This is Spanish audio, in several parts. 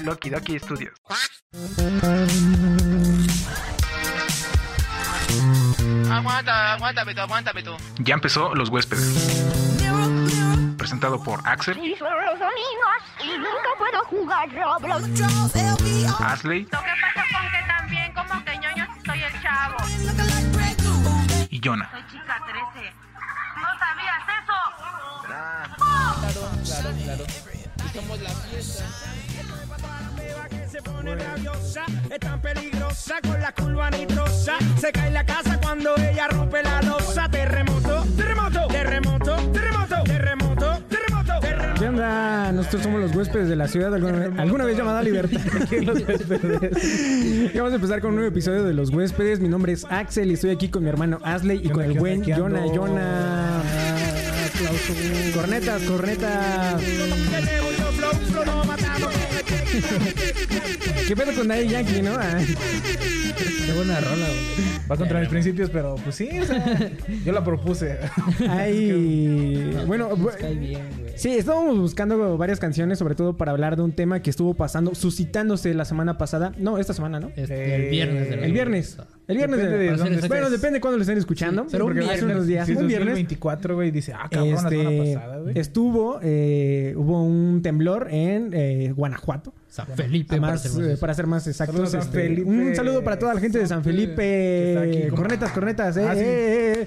Loki Doki Studios. Aguanta, aguántame tú, aguántame tú. Ya empezó Los Huéspedes. Presentado por Axel, Y son los domingos y nunca puedo jugar Roblox. Asley Lo que pasa con que también como que ñoño soy el chavo. y Jonah. Soy chica 13. ¿No sabías eso? Se pone rabiosa, es tan peligrosa con la curva nitrosa. Se cae la casa cuando ella rompe la losa. Terremoto, terremoto, terremoto, terremoto, terremoto, terremoto, terremoto. ¿Qué onda? Nosotros somos los huéspedes de la ciudad, alguna vez, alguna vez llamada Libertad. Los Huéspedes. Vamos a empezar con un nuevo episodio de Los Huéspedes. Mi nombre es Axel y estoy aquí con mi hermano Asley y con el buen Jonah. Jonah. Cornetas, cornetas. ¿Qué pedo con Daddy Yankee, no? Ah, Qué buena rola, güey. Va contra mis principios, pero pues sí, o sea, yo la propuse. Ay, bueno, bien, güey. Sí, estábamos buscando varias canciones, sobre todo para hablar de un tema que estuvo pasando, suscitándose la semana pasada. No, esta semana, ¿no? Este, el viernes. El viernes. El viernes Depende de de, dónde Bueno, depende de cuándo lo estén escuchando. Sí, pero porque hace viernes, unos días. sí, un viernes. 2024, güey, dice, ah, cabrón, la semana este, pasada, güey. estuvo, eh, hubo un temblor en eh, Guanajuato. San Felipe, para Más, ser más eh, exacto. para ser más exactos. Saludos a San este. Un saludo para toda la gente de San Felipe. aquí Cornetas, cornetas. Eh, Ah, sí. eh, eh.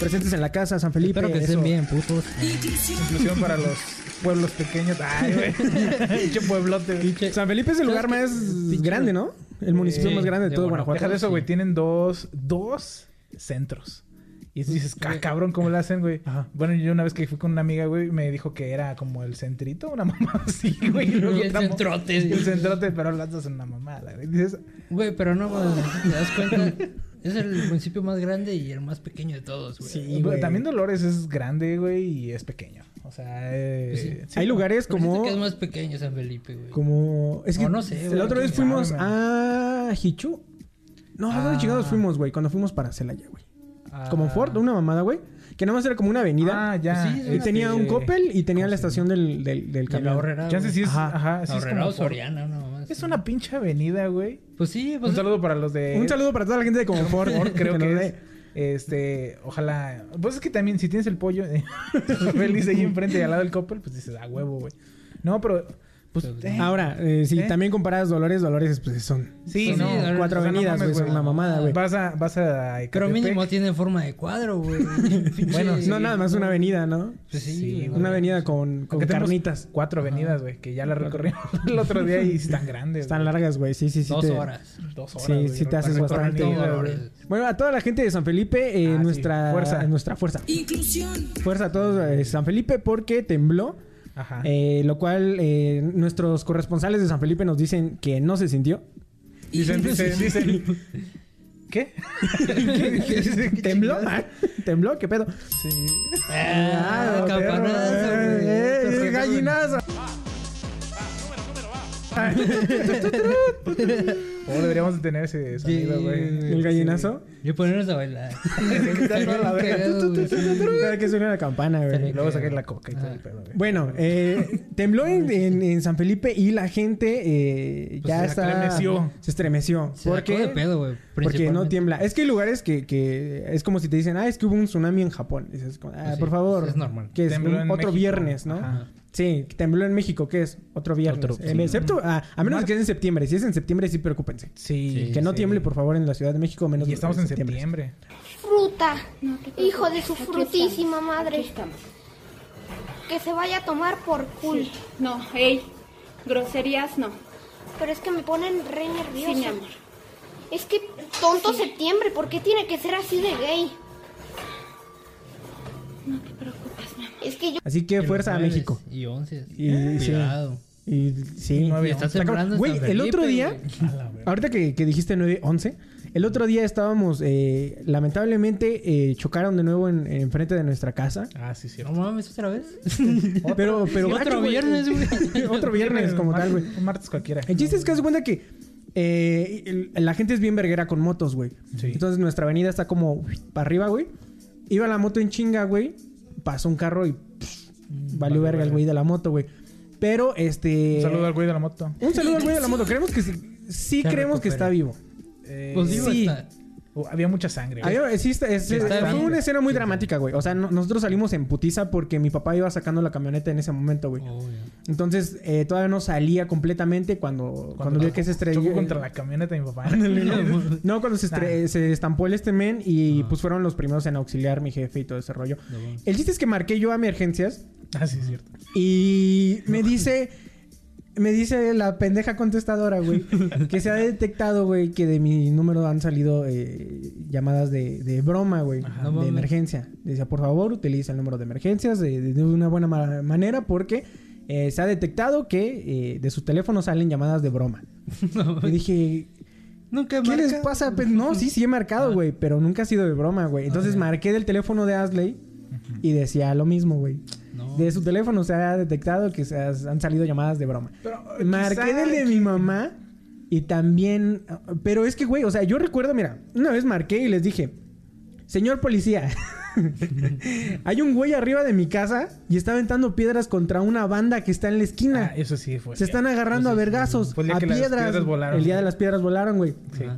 Presentes en la casa, San Felipe. Espero que estén bien, putos. Inclusión para los pueblos pequeños. Ay, güey. Pueblote, güey. San Felipe es el lugar más grande, ¿no? El municipio más grande de, de todo Guanajuato. Deja de eso, sí. güey. Tienen dos, dos centros. Y dices, ah, cabrón, ¿cómo lo hacen, güey? Ajá. Bueno, yo una vez que fui con una amiga, güey, me dijo que era como el centrito, una mamá así, güey. luego Y el centrote. y El centrote, pero las dos son una mamada, güey. Dices, Güey, pero no, güey, te das cuenta. Es el municipio más grande y el más pequeño de todos, güey. Sí, güey, también Dolores es grande, güey, y es pequeño. O sea, eh, Pues sí. sí, Hay lugares como... que es más pequeño San Felipe, güey. Como... Es que no sé, güey, la otra vez fuimos sabe, a Hichu. No, ¿a dónde Ah. chingados fuimos, güey? Cuando fuimos para Celaya, güey. Ah. Como Ford, una mamada, güey. Que nada más era como una avenida. Ah, ya. Pues sí, y tenía un este, Coppel y tenía ¿cómo la estación del, del, del la camión. horrera. Chance sí es, Ajá. ajá, sí es como. Soriana, no más. Es una pinche avenida, güey. Pues sí, pues. Un saludo para los de... Un saludo para toda la gente de Confort. Ford, creo que es. Este, ojalá. Pues es que también, si tienes el pollo eh, feliz ahí enfrente y al lado del Coppel, pues dices, a huevo, güey. No, pero, pues. eh, Ahora, eh, si ¿Eh? también comparas Dolores, Dolores pues son sí, no. cuatro avenidas, güey. son una mamada, güey. Vas a, vas a. Pero mínimo tiene forma de cuadro, güey. Bueno, No, nada más una avenida, ¿no? Pues sí, Sí. Una avenida con, con carnitas. Cuatro avenidas, güey, que ya la recorrimos el otro día y están grandes. Están largas, güey. Sí, sí, sí. Dos te- horas. Dos horas. Sí, sí te haces bastante. Bueno, a toda la gente de San Felipe, eh, Ah, sí. nuestra, Fuerza. nuestra fuerza. Inclusión. Fuerza a todos de San Felipe porque tembló. Ajá. eh, lo cual eh, nuestros corresponsales de San Felipe nos dicen que no se sintió. Dicen, dicen, dicen. ¿Qué? ¿Tembló? Ah, ¿Tembló? ¿Qué pedo? Sí. Ah, campanazo, Eh, güey. eh, Pero- el gallinazo. O deberíamos de tener ese sonido, güey. ¿El gallinazo? Y ponernos a bailar. Cada que suena la campana, güey. Luego sacar la coca y todo el pedo, güey. Bueno, eh, tembló en, en- en San Felipe y la gente eh, Pues ya se está... estremeció. Se estremeció. Se ¿Por sacó de pedo, güey. Porque no tiembla. Es que hay lugares que, que es como si te dicen, ah, es que hubo un tsunami en Japón. Dices, ah, Pues sí, por favor. es normal. Que es un- otro México. viernes, ¿no? Ajá. Sí, tembló en México, ¿qué es? Otro viernes. Otro, Eh, sí. excepto, ah, a menos Mar- que es en septiembre. Si es en septiembre, sí, preocúpense. Sí. que no sí. tiemble, por favor, en la Ciudad de México, menos Y estamos en septiembre. Fruta. Hijo de su frutísima madre. Que se vaya a tomar por cool. No, hey, groserías no. Pero es que me ponen re nerviosa. Sí, mi amor. Es que tonto septiembre, ¿por qué tiene que ser así de gay? No Es que yo Así que fuerza a México. Y once. Y- sí. Cuidado. Y sí. temblando en Güey, el otro día, ahorita que, que dijiste 9-11, el otro día estábamos, eh, lamentablemente, eh, chocaron de nuevo en, en frente de nuestra casa. Ah, sí, sí. No mames, otra vez. Pero, pero Sí, otro viernes, güey. otro viernes, como tal, güey. Un martes cualquiera. El chiste es que haz de cuenta que eh, el- la gente es bien verguera con motos, güey. Sí. Entonces nuestra avenida está como para arriba, güey. Iba la moto en chinga, güey. Pasó un carro y pff, valió verga el güey de la moto, güey. Pero este. Un saludo al güey de la moto. Un saludo al güey de la moto. Creemos que sí, sí creemos que está vivo. Eh, Pues digo, sí. está- uh, había mucha sangre. güey. Había- sí, está- es- Está fue bien. una escena muy dramática, güey. O sea, no- nosotros salimos en putiza porque mi papá iba sacando la camioneta en ese momento, güey. Oh. Entonces, eh, todavía no salía completamente cuando, cuando, vio que se estrelló. Chocó contra la camioneta de mi papá. No, cuando se, estre- Nah. se estampó el este men y pues fueron los primeros en auxiliar mi jefe y todo ese rollo. El chiste es que marqué yo a emergencias Ah, sí, es cierto. y me dice, me dice la pendeja contestadora, güey, que se ha detectado, güey, que de mi número han salido eh, llamadas de, de broma, güey, No de emergencia. Decía, por favor, utiliza el número de emergencias de, una buena ma- manera porque eh, se ha detectado que eh, de su teléfono salen llamadas de broma. Y dije, Nunca ¿Qué les pasa? Pues, no, sí, sí he marcado, güey, pero nunca ha sido de broma, güey. Entonces Ah, marqué del teléfono de Asley y decía lo mismo, güey. De su teléfono se ha detectado que se has- han salido llamadas de broma. Pero, Marqué del de mi mamá y también... Pero es que, güey, o sea, yo recuerdo, mira, una vez marqué y les dije, señor policía, hay un güey arriba de mi casa y está aventando piedras contra una banda que está en la esquina. Ah, eso sí fue. Se están agarrando a vergazos, el a piedras. piedras volaron. El día de las piedras volaron, güey. Sí. Ajá.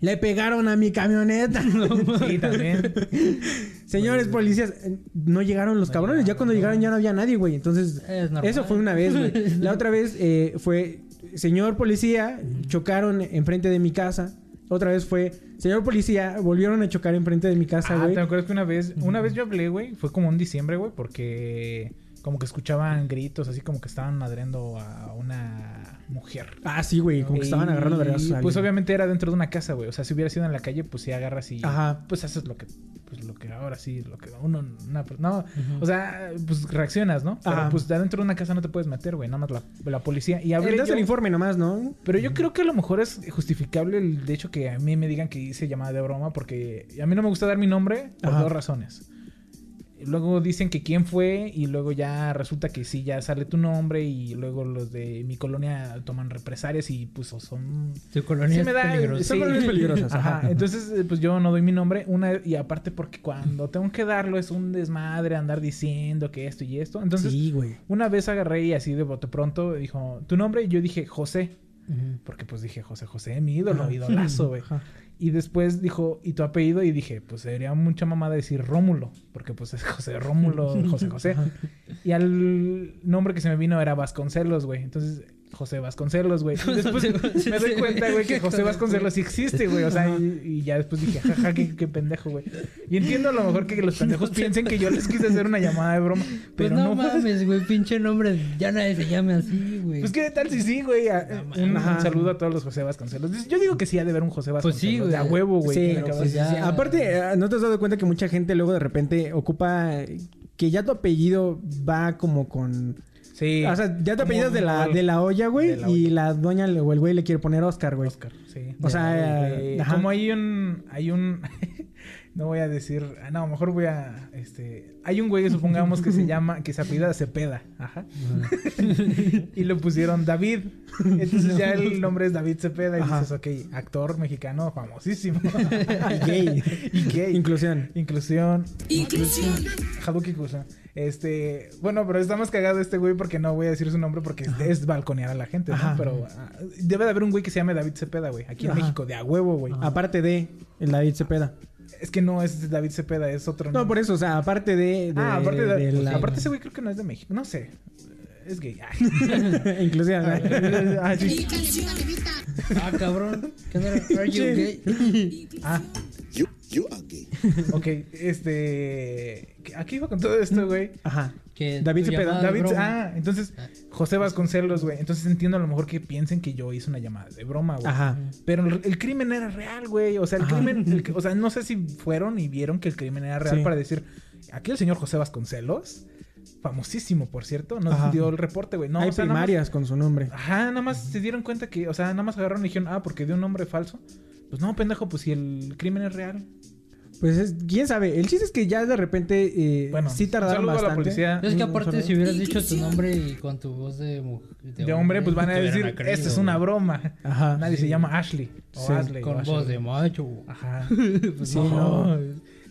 Le pegaron a mi camioneta. Sí, también. Señores policías, eh, no llegaron los cabrones. Ya cuando llegaron ya no había nadie, güey. Entonces, Es eso fue una vez, güey. La otra vez eh, fue, señor policía, chocaron enfrente de mi casa. Otra vez fue, señor policía, volvieron a chocar enfrente de mi casa, Ah, güey. ¿te acuerdas que una vez, una vez yo hablé, güey? Fue como en diciembre, güey, porque como que escuchaban gritos, así como que estaban madreando a una mujer. Ah, sí, güey. Como que estaban agarrando vergazos. a Pues obviamente era dentro de una casa, güey. O sea, si hubiera sido en la calle, pues sí agarras y. Ajá. Pues haces lo que. Pues lo que ahora sí, lo que uno. una- no, o sea, pues reaccionas, ¿no? Pero Ajá. pues de adentro de una casa no te puedes meter, güey. Nada más la, la policía. Y Eh, das yo- el informe nomás, ¿no? Pero yo creo que a lo mejor es justificable el de hecho que a mí me digan que hice llamada de broma porque a mí no me gusta dar mi nombre por Ajá. dos razones. Luego dicen que quién fue y luego ya resulta que sí, ya sale tu nombre y luego los de mi colonia toman represalias y pues son... Tu colonia Sí es me da- peligrosa. sí. Son colonias peligrosas. Ajá, Ajá. entonces eh, pues yo no doy mi nombre una y aparte porque cuando tengo que darlo es un desmadre andar diciendo que esto y esto. Entonces sí, güey. una vez agarré y así de bote pronto dijo tu nombre y yo dije José. Porque pues dije, José José, mi ídolo, Ajá. idolazo, güey. Y después dijo, ¿y tu apellido? Y dije, pues sería mucha mamada decir Rómulo, porque pues es José Rómulo, José José. Y al nombre que se me vino era Vasconcelos, güey. Entonces, José Vasconcelos, güey. Y después me doy cuenta, güey, que José Vasconcelos sí existe, güey. O sea, y, y ya después dije, jaja, qué, qué pendejo, güey. Y entiendo a lo mejor que los pendejos piensen que yo les quise hacer una llamada de broma, Pues pero no, no. mames, güey, pinche nombre. Ya nadie se llame así, güey. Pues qué tal si sí, güey. A- Un, saludo a todos los José Vasconcelos. Yo digo que sí ha de haber un José Pues Vasconcelos. sí, güey. De a huevo, güey. Sí, acabas pues de ya- decir. Aparte, eh, ¿no te has dado cuenta que mucha gente luego de repente ocupa que ya tu apellido va como con... Sí. O sea, ya apellido es de la, de la olla, güey, y la doña o el güey le quiere poner Oscar, güey. Oscar, sí. O sea, ajá. como hay un, hay un, no voy a decir, ah, no, mejor voy a, este, hay un güey que supongamos que se llama, que se apellida Cepeda, ajá, y le pusieron David, entonces ya el nombre es David Cepeda y Ajá. dices, ok, actor mexicano famosísimo, Y gay. y gay, Inclusión. inclusión, inclusión, Hadouken inclusión. Este, bueno, pero está más cagado este güey porque no voy a decir su nombre porque es, es balconear a la gente, ¿no? Ajá. Pero ah, debe de haber un güey que se llame David Cepeda, güey, aquí en. México, de a huevo, güey. Aparte de el David Cepeda. Es que no es David Cepeda, es otro. No, por eso, o sea, aparte de... de- Ah, aparte de, de la- aparte ese güey creo que no es de México. No sé. Es gay. Ay. Inclusión. ¿no? Ah, sí. Ah, cabrón. ¿Qué no era? Are you gay? Ah, You, you are gay. ok. Este. Aquí iba con todo esto, güey. Ajá. Que David Cepeda. David. broma. Ah, entonces. José Vasconcelos, güey. Entonces entiendo a lo mejor que piensen que yo hice una llamada de broma, güey. Ajá. Pero el, el crimen era real, güey. O sea, el Ajá. crimen. el o sea, no sé si fueron y vieron que el crimen era real Sí. para decir. Aquí el señor José Vasconcelos. Famosísimo, por cierto. Nos Ajá. dio el reporte, güey. No, Hay o sea, más- primarias con su nombre. Ajá, nada más se dieron cuenta que, o sea, nada más agarraron y dijeron, ah, porque dio un nombre falso. Pues no, pendejo, pues si el crimen es real. Pues es, quién sabe. El chiste es que ya de repente eh, Bueno, sí tardaron saludo a la bastante. policía. Es que aparte, si hubieras dicho tu nombre y con tu voz de mujer. De hombre, pues van a decir, esta es una broma. Ajá. Nadie se llama Ashley. O Sí. Ashley. o Con Ashley. voz de macho. Ajá. Pues Sí, no. no.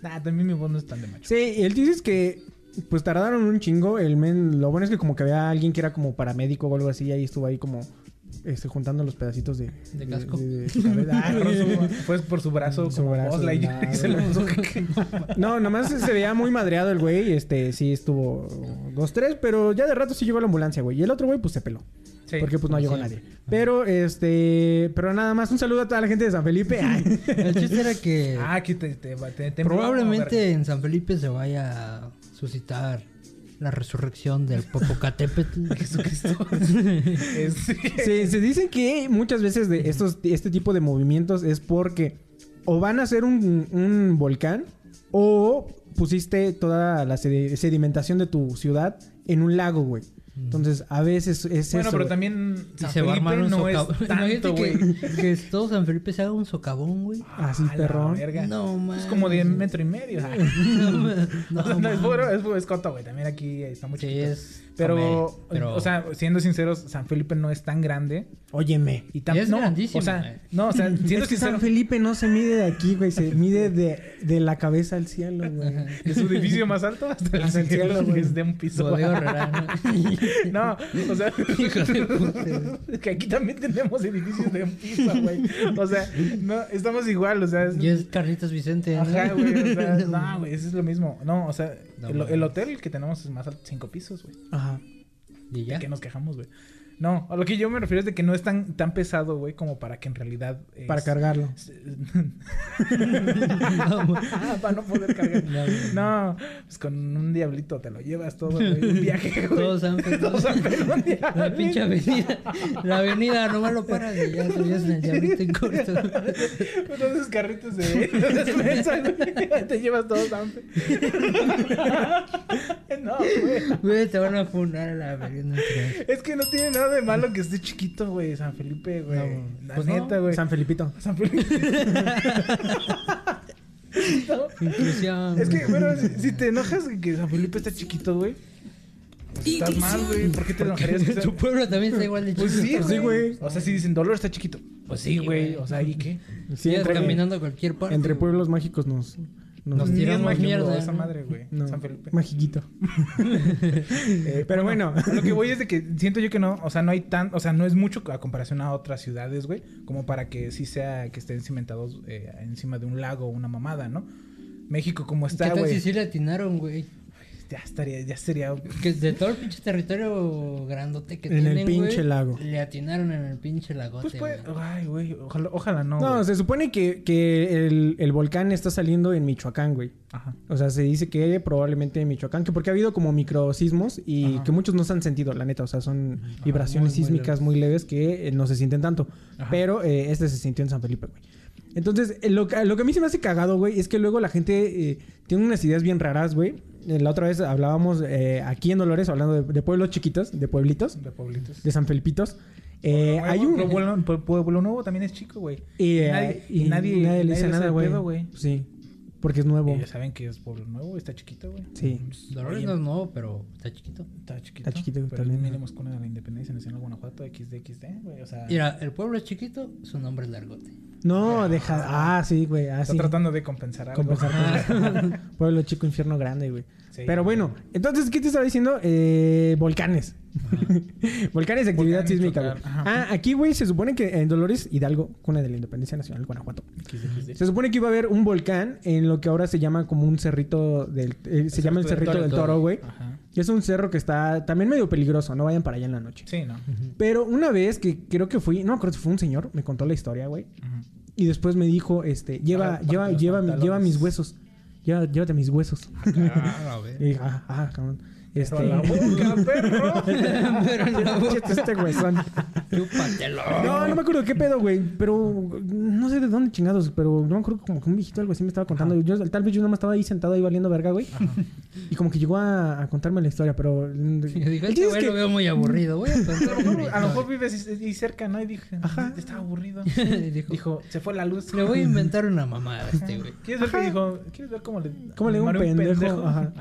Nah, también mi voz no es tan de macho. Sí, el chiste es que pues tardaron un chingo. El men, lo bueno es que como que había alguien que era como paramédico o algo así, y ahí estuvo ahí como este, juntando los pedacitos de, De casco. de- de- Ah, Por su- Fue por su brazo Su como brazo, y se lo puso. No, nomás se veía muy madreado el güey. Este, sí estuvo dos, tres, pero ya de rato sí llegó la ambulancia, güey. Y el otro güey, pues se peló. Sí. porque pues no llegó nadie. Pero, este, pero nada más, un saludo a toda la gente de San Felipe. Ay. El chiste era que Ah, aquí te, te, te, te probablemente en San Felipe se vaya a suscitar la resurrección del Popocatépetl. Jesucristo. Es- Se, se dice que muchas veces de estos, este tipo de movimientos es porque o van a hacer un, un volcán o pusiste toda la sedi- sedimentación de tu ciudad en un lago, güey. Entonces, a veces es Bueno, eso. pero güey. también San se va a Felipe armar un no es tanto, güey. que, que todo San Felipe se haga un socavón, güey. Así, A la perrón. verga. No, man. Es como de metro y medio. Ay. No. No, No, no, es puro, es escoto, güey. También aquí está muy Sí, chiquito. es Pero, pero- o sea, siendo sinceros, San Felipe no es tan grande. Óyeme. Y, tam- Y es no, grandísimo, O sea, no, o sea, siendo es que sincero, San Felipe no se mide de aquí, güey. Se mide de, de la cabeza al cielo, güey. de su edificio más alto hasta el Hasta el cielo, cielo, güey. es de un piso. ¿no? No, o sea, que aquí también tenemos edificios de un piso, güey. O sea, no, estamos igual, o sea, es- Y es Carlitos Vicente. ¿no? Ajá, güey, o sea, no, güey, eso es lo mismo. No, o sea, No, el hotel que tenemos es más alto, cinco pisos, güey. Ajá. Y ya. ¿De qué nos quejamos, güey? No, a lo que yo me refiero es de que no es tan, tan pesado, güey, como para que en realidad... es- Para cargarlo. Ah, para no poder cargar. No, pues con un diablito te lo llevas todo, güey. Un viaje, güey. Todo San Felipe. Todo San Pedro, un día. La pinche avenida. La avenida nomás lo paras y ya subías en el diablito en corto. Entonces carritos de güey. Te llevas todo San Fe. No, güey. Güey, te van a funar a la verga. Es que no tiene nada de malo que esté chiquito, güey, San Felipe, güey. No, La pues no. neta, güey. San Felipito. San Felipe. No, Inclusión. Es que, bueno, si, si te enojas de que San Felipe está chiquito, güey. Pues estás mal, güey. ¿Por qué te enojarías? que Tu pueblo también está igual de. Pues sí, Pues sí, güey. güey. O sea, si dicen Dolor está chiquito. Pues sí, Sí, güey. O sea, ¿y qué? Sí, entre, caminando a cualquier parte. entre güey. pueblos mágicos nos... nos, Nos tiramos mierda, esa madre, güey. no, San Felipe. Magiquito. Eh, Pero bueno. lo que voy es de que siento yo que no, o sea, no hay tan, o sea, no es mucho a comparación a otras ciudades, güey, como para que sí sea que estén cimentados eh, encima de un lago o una mamada, ¿no? México como ¿Qué está, tal güey. si sí le atinaron, güey? Ya estaría, ya sería. Que de todo el pinche territorio grandote que En el tienen, pinche güey, lago. Le atinaron en el pinche lagote, Pues puede, güey. ay, güey, ojalá, ojalá no. No, se supone que, que el, el volcán está saliendo en Michoacán, güey. Ajá. O sea, se dice que probablemente en Michoacán, que porque ha habido como microsismos y Ajá. que muchos no se han sentido, la neta. O sea, son vibraciones muy, muy sísmicas muy leves que eh, no se sienten tanto. Ajá. Pero eh, este se sintió en San Felipe, güey. Entonces, eh, lo, que- lo que a mí se me hace cagado, güey, es que luego la gente eh, tiene unas ideas bien raras, güey. La otra vez hablábamos eh, aquí en Dolores, hablando de, de pueblos chiquitos, de pueblitos, De pueblitos. de San Felipitos. Eh, hay un... Pueblo, Nuevo también es chico, güey. Y, Y eh, nadie- y y nadie- nadie, le dice nada, güey. Sí, porque es nuevo. Y ya saben que es Pueblo Nuevo, está chiquito, güey. Sí. Dolores no es nuevo, pero está chiquito. Está chiquito. Está chiquito pero también. Miremos con la Independencia Nacional Guanajuato, XD, XD, güey. O sea, Mira, el pueblo es chiquito, su nombre es largote. No, deja... Ah, sí, güey. Ah, está sí. tratando de compensar algo. Compensar. Pueblo chico, infierno grande, güey. Sí. Pero bueno, entonces, ¿qué te estaba diciendo? Eh, volcanes. volcanes de actividad sísmica, güey. ajá. Ah, aquí, güey, se supone que en Dolores Hidalgo, cuna de la Independencia Nacional, Guanajuato. Se supone que iba a haber un volcán en lo que ahora se llama como un cerrito del... eh, se llama el Cerrito del del Toro, güey. Ajá. Es un cerro que está también medio peligroso, no vayan para allá en la noche. Sí, ¿no? Pero una vez que creo que fui, no, creo que fue un señor, me contó la historia, güey. Y después me dijo, este, lleva, Baja- lleva, los lleva, mi- pantalones. lleva mis huesos. Lleva, llévate mis huesos. a Y dije, ah, ah, cabrón. Este... Pero a la boca, perro. Este huesón. Chúpatelo. No, no me acuerdo qué pedo, güey. Pero no sé de dónde chingados. Pero no me acuerdo como que un viejito algo así me estaba contando. Yo, tal vez yo nomás estaba ahí sentado ahí valiendo verga, güey. Y como que llegó a, a contarme la historia, pero. Y dijo, El este güey que- lo veo muy aburrido. Voy a lo mejor- a lo mejor historia". vives ahí cerca, ¿no? Y dije, Ajá. estaba aburrido. Dijo, Dijo, se fue la luz. le voy a inventar una mamada a este güey. ¿Quieres ver qué dijo? ¿Quieres ver cómo le... ¿Cómo le digo un pendejo? Ajá.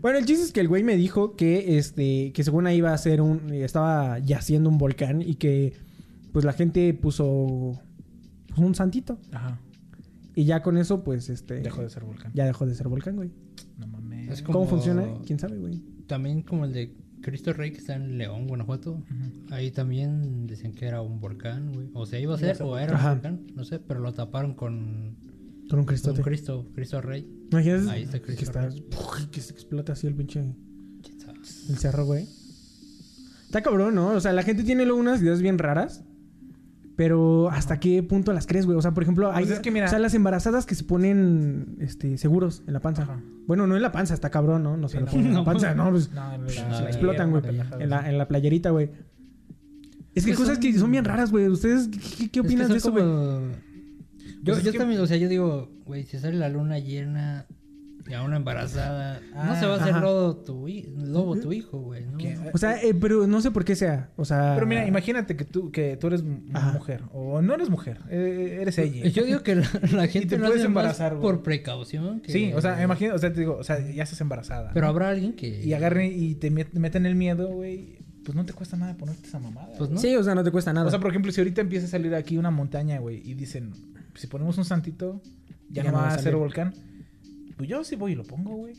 Bueno, el chiste es que el güey me dijo que este que según ahí iba a ser un estaba yaciendo un volcán y que pues la gente puso, puso un santito. Ajá. Y ya con eso, pues, este... Dejó de ser volcán. Ya dejó de ser volcán, güey. No mames. Es ¿Cómo como- funciona? ¿Quién sabe, güey? También como el de Cristo Rey que está en León, Guanajuato. Ahí también decían que era un volcán, güey. O sea, iba a ser o era Ajá. un volcán, no sé, pero lo taparon con, Con un con cristote. un Cristo, Cristo Rey. Imagínate Ahí está que, Cristo está, Rey. que se explota así el pinche... El cerro, güey. Está cabrón, ¿no? O sea, la gente tiene luego unas ideas bien raras. Pero ¿hasta qué punto las crees, güey? O sea, por ejemplo, hay, Pues es que mira- o sea, las embarazadas que se ponen este, seguros en la panza. Ajá. Bueno, no en la panza, está cabrón, ¿no? No se Sí, lo no. ponen en la panza, no, pues No, en la- se Ah, explotan, güey. En la, en la playerita, güey. Es que hay Pues cosas son- que son bien raras, güey. ¿Ustedes qué, qué- qué Es que opinan de eso, güey? como- Yo, Pues es yo que- también, o sea, yo digo, güey, si sale la luna llena y a una embarazada, no se va a hacer Ajá. lobo tu, lobo tu hijo, güey, ¿no? O sea, eh, pero no sé por qué sea. O sea... Pero mira, imagínate que tú, que tú eres Ajá. mujer. O no eres mujer. eh, eres ella. Yo digo que la, la gente te lo puedes hace más embarazar, güey. por precaución. que- Sí, o sea, imagínate, o sea, te digo, o sea, ya estás embarazada. Pero ¿no? habrá alguien que... Y agarren y te met- meten el miedo, güey. Pues no te cuesta nada ponerte esa mamada. Pues no. Sí, o sea, no te cuesta nada. O sea, por ejemplo, si ahorita empieza a salir aquí una montaña, güey, y dicen, si ponemos un santito, ya, no va a ser volcán. Pues yo sí voy y lo pongo, güey.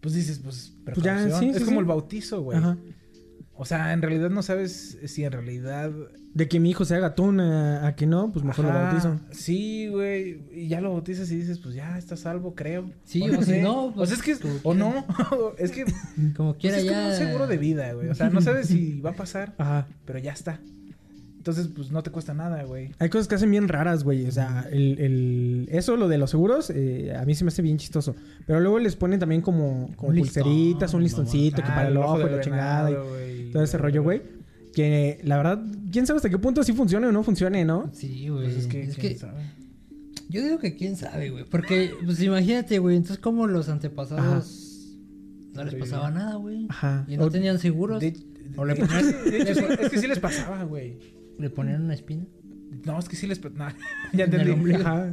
Pues dices, pues, Pues ya, precaución. sí, es sí, como sí. el bautizo, güey. Ajá. O sea, en realidad no sabes si en realidad... De que mi hijo se haga atún a, a que no, pues mejor lo bautizo. Sí, güey. Y ya lo bautizas y dices, pues ya está salvo, creo. Sí, o si sé. no, O pues, sea, es que... como O quiera. no. es que... Como Pues quiera es como ya... un seguro de vida, güey. O sea, no sabes si va a pasar, Ajá. pero ya está. Entonces, pues no te cuesta nada, güey. Hay cosas que hacen bien raras, güey. O sea, el, el- eso, lo de los seguros, eh, a mí se me hace bien chistoso. Pero luego les ponen también como, como Un listón, pulseritas, un listoncito que Ah, para el ojo y del la chingada. y todo ese rollo, güey. Que la verdad, quién sabe hasta qué punto sí funcione o no funcione, ¿no? Sí, güey. Pues es que, es ¿quién que sabe? yo digo que quién sabe, güey. Porque, pues imagínate, güey. Entonces, como los antepasados no les pasaba nada, güey. Ajá. Y no O- tenían seguros. De- O le de- ponían, de hecho, sí, es que sí les pasaba, güey. Le ponían una espina. No, es que sí les... nah, ya entendí.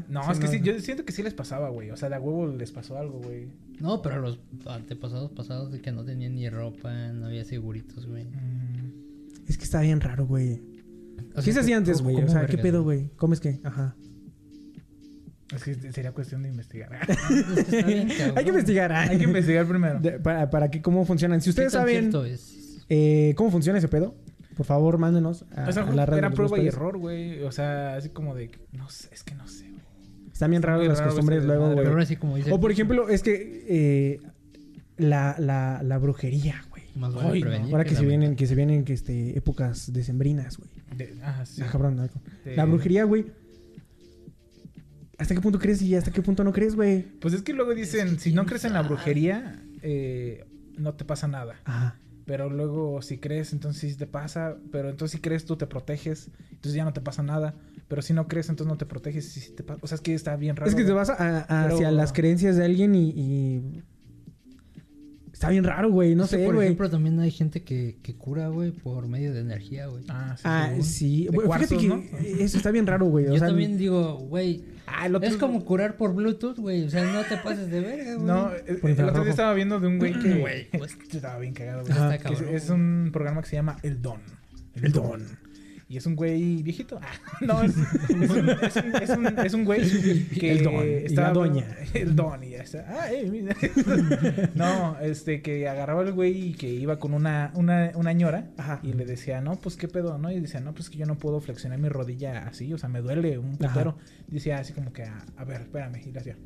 No, Sí, es que no. sí, yo siento que sí les pasaba, güey. O sea, de a huevo les pasó algo, güey. No, pero los antepasados pasados de que no tenían ni ropa, no había seguritos, güey. Mm, Es que está bien raro, güey. O ¿Qué se hacía antes, ¿cómo- güey? O cómo sea, ¿qué pedo, güey? ¿Comes qué? Ajá. Es que sería cuestión de investigar. Es que está bien, cabrón. Hay que investigar. ah. Hay que investigar primero. De- para, para que cómo funcionan. Si ¿Qué ustedes tan saben eh, cómo funciona ese pedo, por favor, mándenos a, O sea, a la era prueba y error, güey. O sea, así como de... No sé, es que no sé, güey. Están bien raras las raro costumbres luego, güey. O por ejemplo, es que eh, la, la, la brujería, güey. Más vale prevenir Ahora que se vienen, que se vienen que este, épocas decembrinas, güey. De- ah, sí. Ah, cabrón, no. Sí. La brujería, güey. ¿Hasta qué punto crees y hasta qué punto no crees, güey? Pues es que luego dicen, si no crees en la brujería, eh, no te pasa nada. Ajá. Pero luego si crees, entonces sí te pasa. Pero entonces si crees, tú te proteges. Entonces ya no te pasa nada. Pero si no crees, entonces no te proteges y sí te pasa. O sea, es que está bien raro. Es que te vas a- a- hacia Pero- las creencias de alguien y, y- Está bien raro, güey. No sé, Por güey. ejemplo, también hay gente que, que cura, güey, por medio de energía, güey. Ah, sí. Ah, sí. Bueno, fíjate que ¿no? eso está bien raro, güey. O Yo sea, también digo, güey, Ah, el otro... es como curar por Bluetooth, güey. O sea, no te pases de verga, güey. No, el, el Por otro día estaba viendo de un güey que... Güey, pues. estaba bien cagado, güey. Es, cabrón, es un programa que se llama El Don. El, Don. Y es un güey viejito. Ah, no, es, es un, es, un, es, un, es un güey que El Don. Y estaba- la doña. El Don y ya está. Ah, eh, mira. no, este, que agarraba el güey y que iba con una, una, una ñora Ajá. y le decía, no, pues qué pedo, ¿no? Y decía, no, pues que yo no puedo flexionar mi rodilla así, o sea, me duele un putero. Decía así como que, a, a ver, espérame, y le hacía.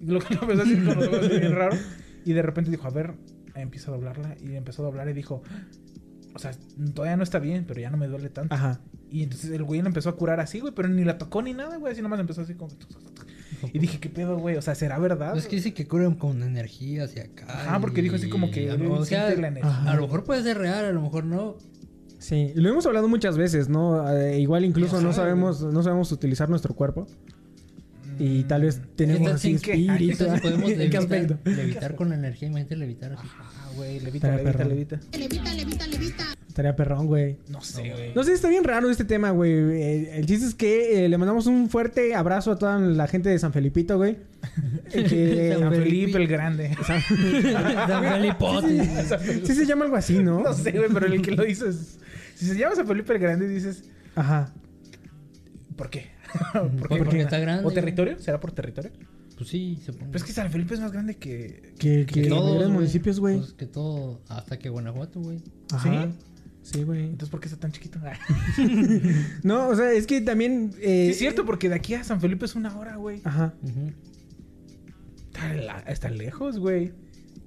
Y lo que empezó a decir con los ojos bien raro. Y de repente dijo, a ver, empieza a doblarla. Y empezó a doblar y dijo, o sea, todavía no está bien, pero ya no me duele tanto. Ajá. Y entonces el güey le empezó a curar así, güey, pero ni la tocó ni nada, güey. Así nomás empezó así como... Y dije, ¿qué pedo, güey? O sea, ¿será verdad? Es que dice que curan con energía hacia acá. Ajá, porque dijo así como que o sea, la energía. A lo mejor puede ser real, a lo mejor no. Sí, lo hemos hablado muchas veces, ¿no? Eh, igual incluso no sabe, sabemos, no sabemos utilizar nuestro cuerpo. Y tal vez tenemos ¿Qué tal así espíritu. Podemos ¿En qué levitar, aspecto? levitar con energía, imagínate levitar así. Ah, güey, levita, Estaría levita, perrón. levita. Estaría perrón, güey. No sé, güey. No sé, está bien raro este tema, güey. El chiste es que eh, le mandamos un fuerte abrazo a toda la gente de San Felipito, güey. Eh, que- San Felipe el Grande. San- Dan Felipote. sí se llama algo así, ¿no? No sé, güey, pero el que lo hizo es... Si se llama San Felipe el Grande, dices... Ajá. ¿Por qué? ¿Por qué? Porque está grande. ¿O territorio? ¿Será por territorio? Pues sí, se pone. Pero es que San Felipe es más grande que... Que, de güey. municipios, güey. Pues que todo, hasta que Guanajuato, güey. Ajá. Sí, güey. Entonces, ¿por qué está tan chiquito? Ah. No, o sea, es que también. eh, Sí, es cierto, porque de aquí a San Felipe es una hora, güey. Ajá. Está, la- está lejos, güey.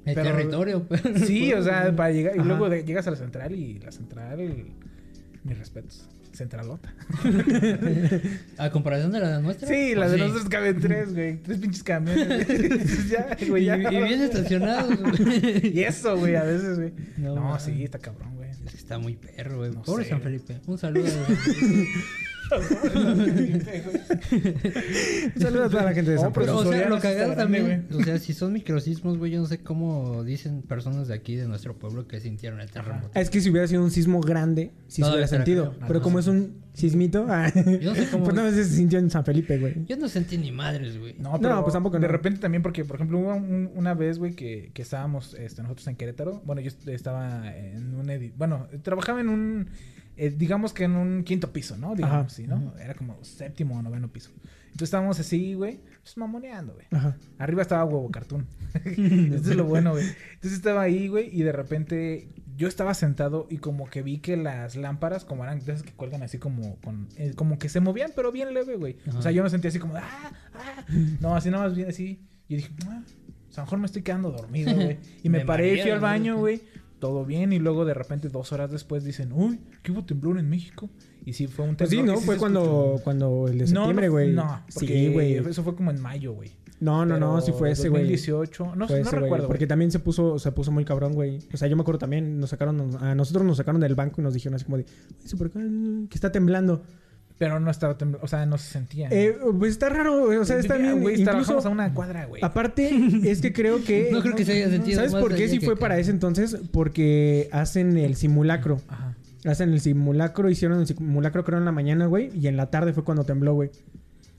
El Pero- territorio, pero. Sí, o sea, para llegar. Y Ajá. luego de- llegas a la central y la central. Mis respetos. Centralota. A comparación de la nuestra. Sí, la pues de sí. nosotros caben tres, güey. Tres pinches camiones. ya, Y, güey, ya. y bien estacionados, güey. Y eso, güey, a veces, güey. No, No, sí, está cabrón, güey. Está muy perro, güey. No Pobre sé, San. Felipe. Un saludo. Saludos a toda la gente de San Pedro. o sea, lo cagado también. O sea, si son microsismos, güey, yo no sé cómo dicen personas de aquí, de nuestro pueblo, que sintieron el terremoto. Es que si hubiera sido un sismo grande, sí se hubiera sentido. Pero como es un sismito, ah, Yo no sé cómo- pues se sintió en San Felipe, güey. Yo no sentí ni madres, güey. No, pero pues tampoco De no. repente también, porque, por ejemplo, hubo un- una vez, güey, que, estábamos este, nosotros en Querétaro. Bueno, yo est- estaba en un... edi- Bueno, trabajaba en un... eh, digamos que en un quinto piso, ¿no? Digamos Ajá. así, ¿no? Era como séptimo o noveno piso. Entonces estábamos así, güey, pues mamoneando, güey. Arriba estaba huevo cartoon. Esto es lo bueno, güey. Entonces estaba ahí, güey, y de repente yo estaba sentado y como que vi que las lámparas, como eran de esas que cuelgan así como con, eh, como que se movían, pero bien leve, güey. O sea, yo no sentía así como, ah, ah. No, así nada más bien así. Y dije, ah, a lo mejor me estoy quedando dormido, güey. Y me, Me paré y fui marearon, al baño, güey. Todo bien, y luego de repente, dos horas después, dicen, uy, que hubo temblor en México. Y sí, fue un Pues temblor. sí, ¿no? Fue cuando, escuchó. cuando el de No, septiembre, no, güey. No, porque sí, güey. Eso fue como en mayo, güey. No, no, no, sí fue ese, güey. 2018. No, Fue no ese, recuerdo. Porque también se puso, se puso muy cabrón, güey. O sea, yo me acuerdo también, nos sacaron, a nosotros nos sacaron del banco y nos dijeron así como de, "Oye, ¿sí por acá, que está temblando. Pero no estaba temblando. O sea, no se sentía. Eh, pues está raro, güey. O sea, está bien. Güey, incluso, a una cuadra, güey. Aparte, es que creo que. No creo que se haya sentido ¿Sabes por qué que fue acá. para ese entonces? Porque hacen el simulacro. Ajá. Hacen el simulacro, hicieron el simulacro creo en la mañana, güey. Y en la tarde fue cuando tembló, güey.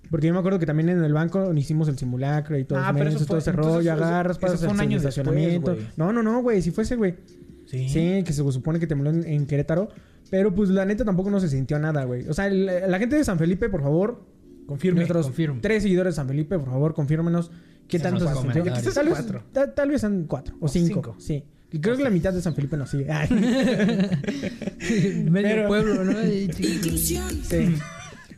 Porque yo me acuerdo que también en el banco hicimos el simulacro y todo, Ah, eso, pero eso todo fue- ese rollo, agarras, pasas un año estacionamiento. no, no, no, güey, sí fue ese, güey. Sí. Sí, que se supone que tembló en, en Querétaro. Pero pues la neta tampoco no se sintió nada, güey. O sea, el- la gente de San Felipe, por favor, Confirme. nuestros confirme. tres seguidores de San Felipe, por favor, confírmenos qué En tanto se sintió. Tal vez, Cuatro. ta- tal vez son cuatro o O cinco, cinco. Sí. Y creo que la mitad de San Felipe nos sigue. Ay. Medio Pero- pueblo, ¿no? Y- Sí.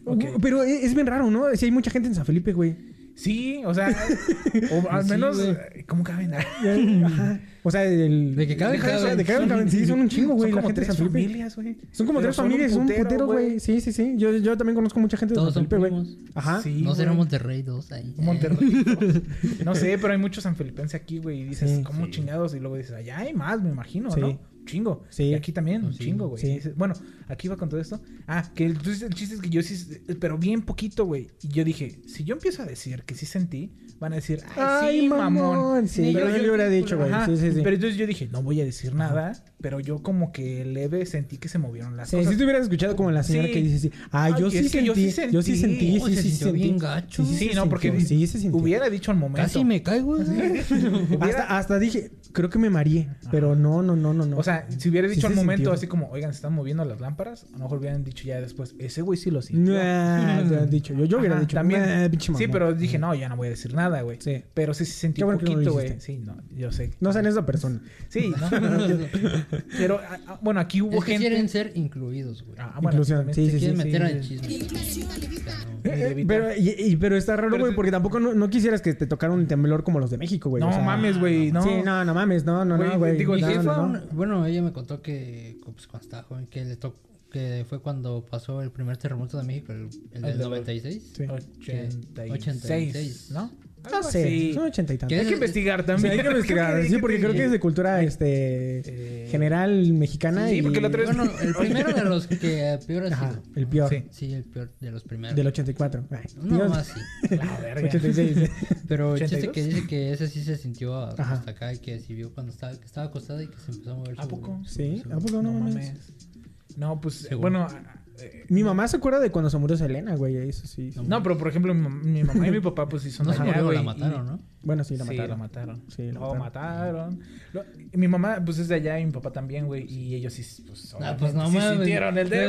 Ok. Pero es, es bien raro, ¿no? Si hay mucha gente en San Felipe, güey. Sí, o sea, o al Sí, menos, güey. eh, ¿cómo caben? Ajá. O sea, el... De que caben, de- caben. de caben, caben. Sí, son un chingo, güey. Son La gente de tres San Felipe. familias, güey. Son como Pero tres son un familias, son putero, puteros, güey. Sí, sí, sí. Yo, yo también conozco mucha gente de Todos San son Felipe, güey. Ajá. Sí, no será. Monterrey dos ahí. Monterrey. no sé, pero hay muchos sanfelipenses aquí, güey. Y dices, Sí. ¿cómo Sí. chingados? Y luego dices, allá hay más, me imagino, Sí. ¿no? Chingo. Sí. Y aquí también, un Sí. chingo, güey. Sí. Bueno, aquí iba con todo esto. Ah, que el, entonces el chiste es que yo sí, pero bien poquito, güey. Y yo dije, si yo empiezo a decir que sí sentí, van a decir, ay, Ay, sí, mamón. mamón. Sí, yo le hubiera dicho, güey. Sí, sí, sí. Pero entonces yo dije, no voy a decir nada, pero yo como que leve sentí que se movieron las cosas. si te hubieras escuchado como la señora que dice, sí. Ah, yo sí sentí. yo Yo sí sentí. sentí. Oh, Sí, se sí, sintió sentí. bien gacho. Sí, se no, porque se hubiera dicho al momento. Casi me caigo. Hasta, hasta dije, creo que me mareé. Pero no, no, no, no, no. O sea, si hubiera Sí dicho al se momento sintió. así como, oigan, se están moviendo las lámparas, a lo mejor hubieran dicho ya después, ese güey sí lo sintió. Nah, te han dicho. Yo, yo hubiera Ajá, dicho, también. "Nah, pinche sí, mamón". pero dije, no, ya no voy a decir nada, güey. Sí. Pero sí, sí sentí Qué un poquito, güey. Sí, no, yo sé. No sean esa persona. Sí, no. pero, bueno, aquí hubo Es que gente. quieren ser incluidos, güey. Ah, bueno, Inclusión, sí, Se sí, quieren sí, meter sí, al sí. chisme. Eh, evitar. pero, y, y- pero está raro, güey, porque tampoco no, no quisieras que te tocara un temblor como los de México, güey. No o sea, mames, güey, no. Sí, no, no mames, no, no, Güey, no, güey. digo, Mi no, jefa, no, no. bueno, ella me contó que pues, cuando estaba joven, que le tocó, que fue cuando pasó el primer terremoto de México, el, el del El de- 96. Sí. 86, 86, ¿no? No sé, así. son ochenta y tantos. ¿Qué Hay que es- investigar Sí, también. hay que investigar, sí, porque creo que es de cultura este Eh, general mexicana sí, y porque la otra vez- Bueno, el primero de los que peor ha Ajá, sido. el peor Sí. Sí, el peor de los primeros. del 84. Ay, No, Dios. más sí. La verga. 86. Pero el chiste 82. que dice que ese sí se sintió a- Ajá. hasta acá y que sí vio cuando estaba, que estaba acostada y que se empezó a mover ¿A su- poco? Sí, su- ¿a poco no, No mames? mames. No, pues, Seguro. bueno, a- Mi mamá se acuerda de cuando se murió Selena, güey. Eso sí. sí. No, pero por ejemplo, mi, mam- mi mamá y mi papá, pues sí son de allá, murió, güey, la y- mataron, ¿no? Bueno, sí, la sí, mataron. la mataron. Sí, la Lo mataron. mataron. Lo- y mi mamá, pues es de allá y mi papá también, güey. Y ellos sí, pues, Ah, pues no sí mames. sintieron el dedo.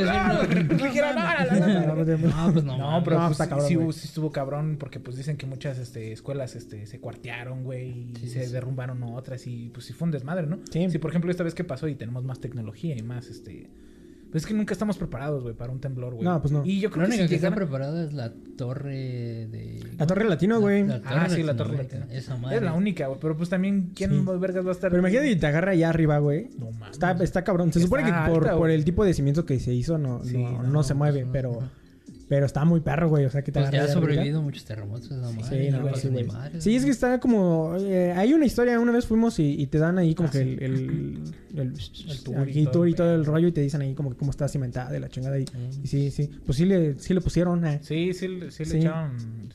Dijeron, "Ah, la, la, la". No, pues no. No, pero No, pues, está cabrón, sí, sí estuvo cabrón porque pues dicen que muchas este, escuelas este, se cuartearon, güey, y Sí, se sí. derrumbaron otras y pues sí fue un desmadre, ¿no? Sí. por ejemplo, esta vez que pasó y tenemos más tecnología y más, este... Pues es que nunca estamos preparados, güey, para un temblor, güey. No, pues no. Y yo creo La que si que está preparada es la torre de. La Torre Latino, güey. Ah, sí, la torre latina. Esa madre. Es la única, güey, pero pues también, ¿quién Sí. vergas va a estar? Pero imagínate y te agarra allá arriba, güey. No mames. Está, está cabrón. Se supone que por, el tipo de cimiento que se hizo no, Sí, no, no, no se pues, mueve, no. pero. Pero está muy perro, güey. O sea, que te Pues ya ha sobrevivido muchos terremotos madre. Sí, no pasa sí, güey. madre, Sí, es que está como... eh, hay una historia, una vez fuimos y, y te dan ahí como Ah, que sí. el... El, el, El tour y todo y todo el rollo y te dicen ahí como que cómo está cimentada y la chingada ahí. Mm. Y sí, sí. Pues sí le, sí le pusieron... eh. Sí, sí, le- sí le Sí. echaron...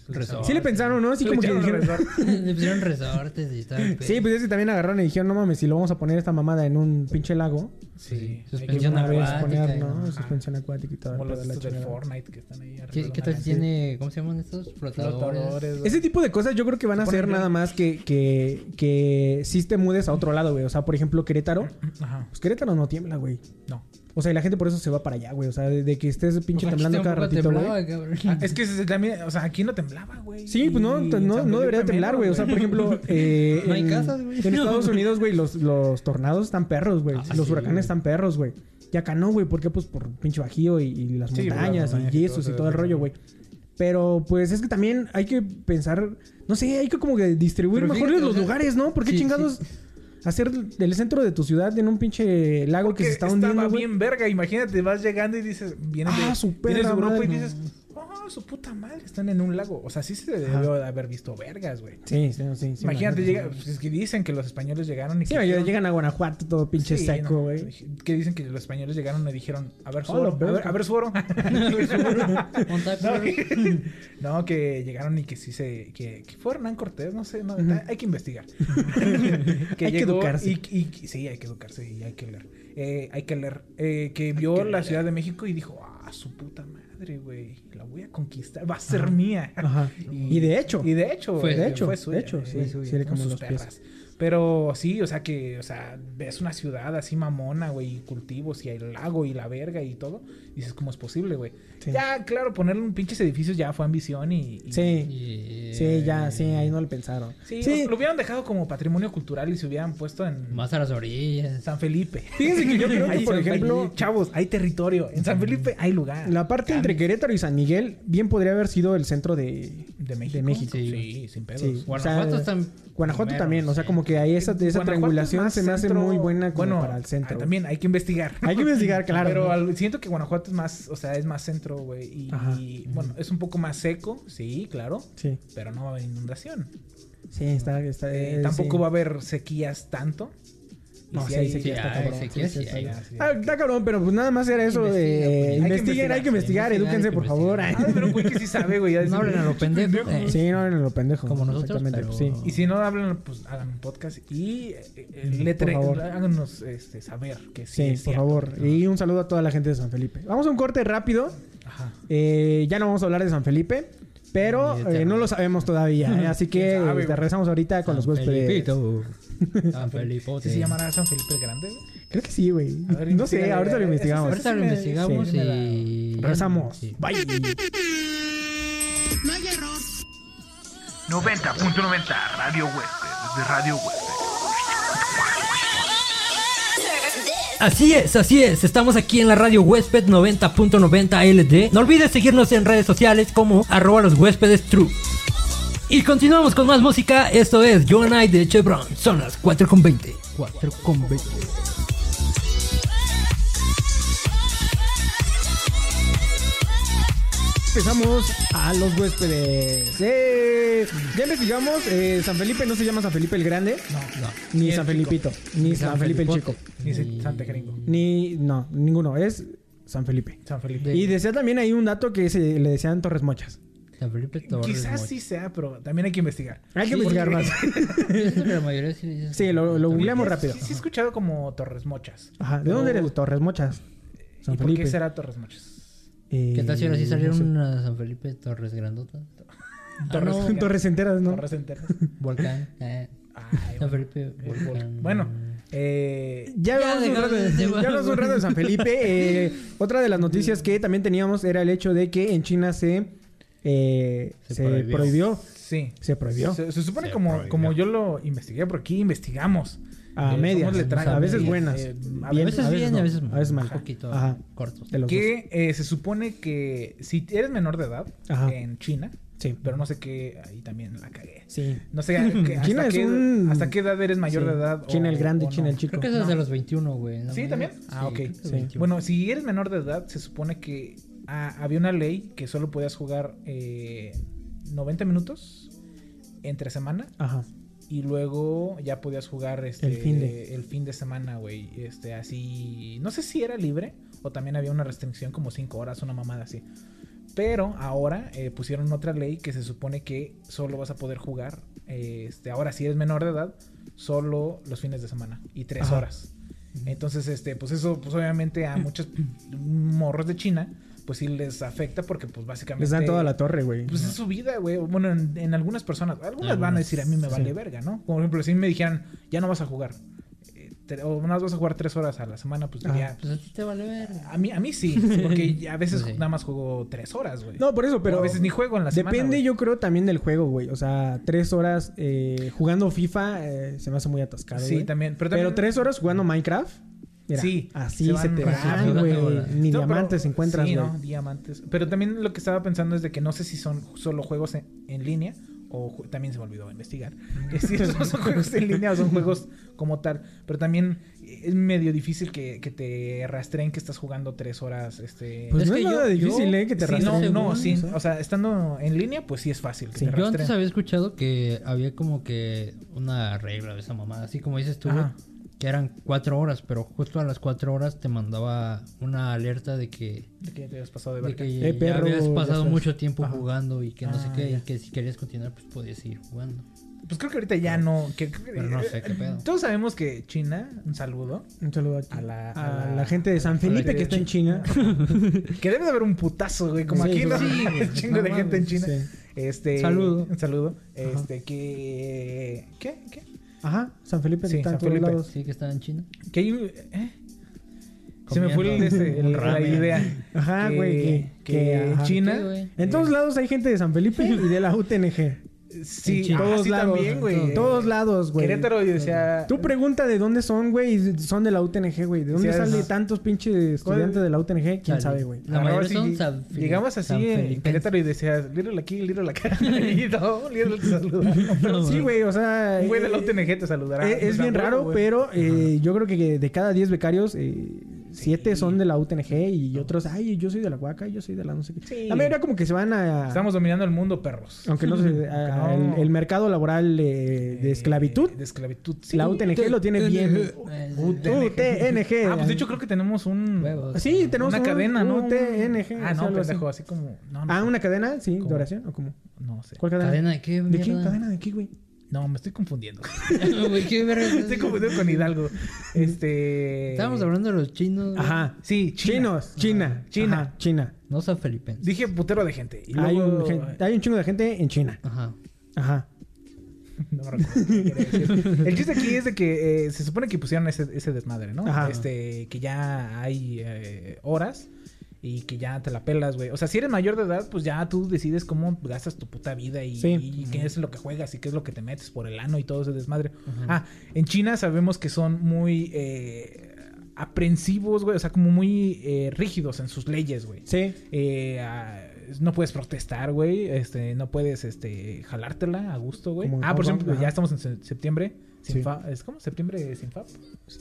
Resort. Sí le pensaron, ¿no? Así Le como que dijeron... resort. Le pusieron resortes y tal. Sí, pues es que también agarraron y dijeron, no mames, si lo vamos a poner esta mamada en un pinche lago, Sí. Suspensión una vez acuática poner, ¿no? Suspensión acuática y todo. Como los pedo de la estos del. Fortnite que están ahí arriba. ¿Qué, tal tiene. ¿Cómo se llaman estos? Flotadores. Ese tipo de cosas yo creo que van a ser nada más que, que, que sí te mudes a otro lado, güey. O sea, por ejemplo, Querétaro. Ajá. Pues Querétaro no tiembla, güey. No. O sea, y la gente por eso se va para allá, güey. O sea, de, de que estés pinche Pues temblando cada ratito, temblaba, güey. cabrón. Ah, es que también, o sea, aquí no temblaba, güey. Sí, pues no, no, no, debería temblar, güey. O sea, por ejemplo, eh, No hay en, casas, güey. en Estados Unidos, güey, los, los tornados están perros, güey. Ah, los sí, huracanes güey. están perros, güey. Y acá no, güey. ¿Por qué? Pues por pinche bajío y, y las Sí, montañas y yesos y todo el rollo, güey. Pero pues es que también hay que pensar, no sé, hay que como que distribuir Pero mejor fíjate, los o sea, lugares, ¿no? ¿Por qué sí, chingados hacer del centro de tu ciudad en un pinche lago que Porque se está estaba hundiendo, güey? bien verga. Imagínate, vas llegando y dices, vienes Ah, de, vienes de Europa madre, y dices, oh, su puta madre, están en un lago. O sea, sí se debió de haber visto vergas, güey. Sí, sí, sí. sí Imagínate, llega, pues, es que dicen que los españoles llegaron y Sí, que dijeron- llegan a Guanajuato todo pinche Sí, seco, no, güey. Que dicen que los españoles llegaron y dijeron, a ver su Hola, oro, a ver, a ver su oro. Contacto. No, que, no, que llegaron y que sí se. que, que fue Hernán Cortés, no sé, no, hay que investigar. Hay que educarse. Y, y- sí, hay que educarse y hay que leer. Eh, hay que leer. Eh, que vio la Ciudad de México y dijo, ah, su puta madre, güey. La voy a conquistar, va a ser mía. Ajá. Y de hecho. Y de hecho, Fue- de hecho, fue de suya, hecho, eh, sí, sí, le pies. Pero sí, o sea que, o sea, ves una ciudad así mamona, güey, y cultivos y el lago y la verga y todo. Dices, ¿cómo es posible, güey? Sí. Ya, claro, ponerle un pinches edificios ya fue ambición y... y- Sí, Y- sí, ya, sí, ahí no le pensaron. Sí, Sí. lo hubieran dejado como patrimonio cultural y se hubieran puesto en Más a las orillas. San Felipe. Fíjense que yo creo que, Ahí, por San ejemplo, Felipe, chavos, hay territorio. En San Felipe hay lugar. la parte entre. Querétaro y San Miguel bien podría haber sido el centro de... de México. de México. Sí, Sí. sin pedos. Sí. Guanajuato O sea, están. Guanajuato primero, también, o sea, como que ahí esa, esa triangulación se me hace centro- muy buena como bueno, para el centro. ah, también hay que investigar. Hay que investigar, claro. Pero al- siento que Guanajuato es más, o sea, es más centro, güey. Y, bueno, es un poco más seco, sí, claro. Sí, Pero no va a haber inundación. sí, está... está Eh, eh, tampoco sí. va a haber sequías tanto. No, sí sí, sí, está cabrón. está. Ah, sí, está cabrón, pero pues nada más era eso. Investiga. Hay que investiguen, hay que investigar, edúquense, por favor. Ah, pero un güey que sí sabe, güey. No hablen a lo pendejo. Eh, Sí, no en lo pendejo. Como nosotros, exactamente, pero- sí. Y si no hablan, pues hagan un podcast y eh, eh, letre, Por favor. háganos este, saber que sí. Sí, por favor. Y un saludo a toda la gente de San Felipe. Vamos a un corte rápido. Ajá. Eh, ya no vamos a hablar de San Felipe, pero de eh, no lo sabemos todavía. eh, así que ¿Quién sabe, este, regresamos ahorita con los huéspedes. San Felipote. ¿Sí se llamará San Felipe el Grande? Creo que sí, güey. No sé, ahorita lo investigamos. es- Ahorita lo investigamos sí, y. Regresamos. Sí. Bye. 90.90 Radio Huésped, desde Radio Huésped. Así es, así es. Estamos aquí en la radio huésped 90.90 LD. No olvides seguirnos en redes sociales como arroba los huéspedes true. Y continuamos con más música. Esto es Yo and I de Chevron. Son las 4.20. 4.20. Empezamos a los huéspedes. Eh, ya investigamos. eh, San Felipe no se llama San Felipe el Grande, No, ni Ni San. Felipito, ni San, Felipe el Chico. Ni Santa Gringo. Ni, no, ninguno. Es San Felipe. San Felipe. Y decía también ahí un dato que se le decían Torres Mochas. San Felipe Torres. Quizás sí sea, pero también hay que investigar. Hay que Sí, investigar más. La mayoría sí dice Sí, lo- lo googleamos rápido. Sí, sí he escuchado como Torres Mochas. Ajá. ¿De dónde eres? Torres Mochas. ¿Y San por Felipe. qué será Torres Mochas? Eh, ¿Qué tal si ahora sí no sé. San Felipe Torres Grandotas? Torres- Ah, no, Torres enteras, ¿no? Torres enteras. Volcán. eh, Ay, San Felipe, Volcán. Bueno, eh, Ya Ya hablamos un dejamos rato de, ya hablamos un rato de San Felipe. Eh, otra de las noticias que también teníamos era el hecho de que en China se, eh, Se se, prohibió. prohibió. sí. Se prohibió. Se, se supone Se como, prohibió. como yo lo investigué, por aquí investigamos. A Eh, medias. a veces buenas. eh, a Bien, a veces bien, no. a veces, A veces mal. Un poquito Ajá. cortos. De los dos. Que eh, se supone que si eres menor de edad Ajá. en China, Sí. pero no sé qué, ahí también la cagué. Sí. No sé que- hasta, China qué, un- hasta qué edad eres mayor Sí. de edad. China o- el grande, China no. el chico. Creo que es desde No. los 21, güey. ¿no? ¿Sí, también? Sí, Ah, ok. creo que Sí. 21. Bueno, si eres menor de edad, se supone que ah, había una ley que solo podías jugar eh, 90 minutos entre semana Ajá. Y luego ya podías jugar este, El fin de. el fin de semana, güey. Este, así. No sé si era libre o también había una restricción como 5 horas, una mamada así. Pero ahora eh, pusieron otra ley que se supone que solo vas a poder jugar. eh, este, ahora, si eres menor de edad, solo los fines de semana y 3 Ajá. horas. Entonces, este, pues eso, pues obviamente a muchos morros de China, pues sí les afecta porque, pues básicamente. Les dan toda la torre, güey. Pues es su vida, güey. Bueno, en, en algunas personas. Algunas van a decir, a mí me sí. vale verga, ¿no? Como por ejemplo, si me dijeran, ya no vas a jugar. eh, te- o nada más vas a jugar tres horas a la semana, pues diría... Pues a ti te vale ver. A mí, a mí sí, porque a veces Pues sí. nada más juego tres horas, güey. No, por eso, O pero. a veces ni juego en la semana. Depende, yo creo, también del juego, güey. O sea, tres horas eh, jugando FIFA eh, se me hace muy atascado. Sí, también. Pero, Pero también, tres horas jugando Minecraft. Mira, Sí, así se te van, güey. Ni No, pero- diamantes encuentras, Sí, no, diamantes. Pero también lo que estaba pensando es de que no sé si son solo juegos en, en línea o también se me olvidó investigar. Que si son, son juegos en línea o son juegos como tal. Pero también es medio difícil que, que te rastreen que estás jugando tres horas. Este... Pues Es no que es nada yo- difícil, yo- ¿eh? Que te Sí, no, rastreen. no, sí. O sea, estando en línea, pues sí es fácil. Que Sí. te Yo antes rastreen. había escuchado que había como que una regla de esa mamada, así como dices tú, Ajá. Que eran cuatro horas, pero justo a las cuatro horas te mandaba una alerta de que, De que te hayas pasado de de que Eh, ya perro, habías ya pasado estás. mucho tiempo Ajá. jugando y que no sé Ah, qué, ya. y que si querías continuar, pues podías seguir jugando. Pues creo que ahorita ya no. Que, Pero no sé qué pedo. Todos sabemos que China, un saludo, Un saludo aquí. A la- a a la, gente de San Felipe que está en China. Que debe de haber un putazo, güey, como Sí, aquí, ¿no? sí, un chingo no de gente en China. sí. Este, Saludo. Un saludo. Este, que. ¿Qué? ¿Qué? Ajá, San Felipe Sí, está en todos Felipe. lados. Sí, que estaba en China. Que hay. ¿eh? Se me fue el, ese- el- la idea. Ajá, güey. Que, que que, en ajá. China. En todos lados hay gente de San Felipe y de la UTNG. Sí, En ah, todos sí lados. también, güey. En todos lados, güey. Querétaro y decía. Tú pregunta de dónde son, güey, y son de la UTNG, güey. ¿De dónde Sí, sale es- tantos pinches estudiantes de la UTNG? ¿Quién sabe, güey? La A lo mejor mayoría sí son San Fili- Llegamos así San en. Querétaro y decías, Little aquí, Little acá. y no, Little te saluda. Sí, güey, o sea... Un güey de la eh, UTNG te saludará. eh, es sea, bien raro, güey. pero eh, yo creo que de cada 10 becarios, eh, 7 son de la UTNG y otros, ay, yo soy de la Huaca, yo soy de la no sé qué. Sí. La mayoría como que se van a... Estamos dominando el mundo, perros. Aunque no sé, a- a- no. el, el mercado laboral eh, de esclavitud, Eh, de esclavitud. sí. la UTNG lo tiene bien. UTNG. Ah, pues de hecho creo que tenemos un... Sí, tenemos una un cadena, ¿no? UTNG. Ah, no, pendejo, así como... Ah, una cadena, sí, de oración o cómo? No sé. ¿Cuál cadena? ¿Cadena de qué, ¿De qué? ¿Cadena de qué, güey? No, me estoy confundiendo. Güey, qué verga es estoy confundiendo con Hidalgo. Este... Estábamos hablando de los chinos. güey. Ajá. Sí, China. Chinos, China. China. Ajá, China. No San Felipenses. Dije putero de gente. Y Hay, luego... un, gen- hay un chingo de gente en China. Ajá. Ajá. No me recuerdo qué decir. El chiste aquí es de que eh, se supone que pusieron ese, ese desmadre, ¿no? Ajá. Este, que ya hay eh, horas y que ya te la pelas, güey. O sea, si eres mayor de edad, pues ya tú decides cómo gastas tu puta vida y, Sí. y qué es lo que juegas y qué es lo que te metes por el ano y todo ese desmadre. Ah, en China sabemos que son muy eh, aprensivos, güey. O sea, como muy eh, rígidos en sus leyes, güey. Sí. Eh, ah, no puedes protestar, güey. Este, no puedes este, jalártela a gusto, güey. Ah, por ejemplo, ya estamos en se- septiembre. Sin Sí. fa- ¿Es como septiembre sin FAP?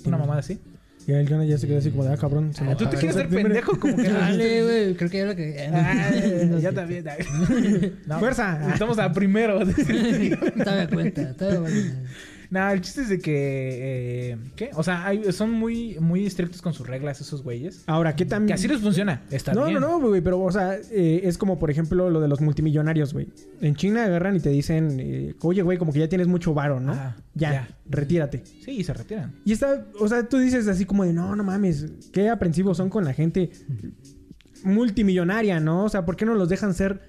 Una mamada así. Y el Jonah ya se quedó así como de, ah, cabrón. se Ah, Tú te quieres ser pendejo como que... Dale, güey. Creo que ya lo que. Ah, No ya también. No, Fuerza. Estamos a primero. Todavía cuenta. Todavía cuenta. No, el chiste es de que... eh, ¿Qué? O sea, hay- son muy, muy estrictos con sus reglas esos güeyes. Ahora, ¿qué tan...? Que así les funciona. Está no, bien. no, no, güey, pero, o sea, eh, es como, por ejemplo, lo de los multimillonarios, güey. En China agarran y te dicen, eh, oye, güey, como que ya tienes mucho varo, ¿no? Ajá, ya, ya. retírate. Sí, y se retiran. Y está, o sea, tú dices así como de, no, no mames, qué aprensivos son con la gente. multimillonaria, ¿no? O sea, ¿por qué no los dejan ser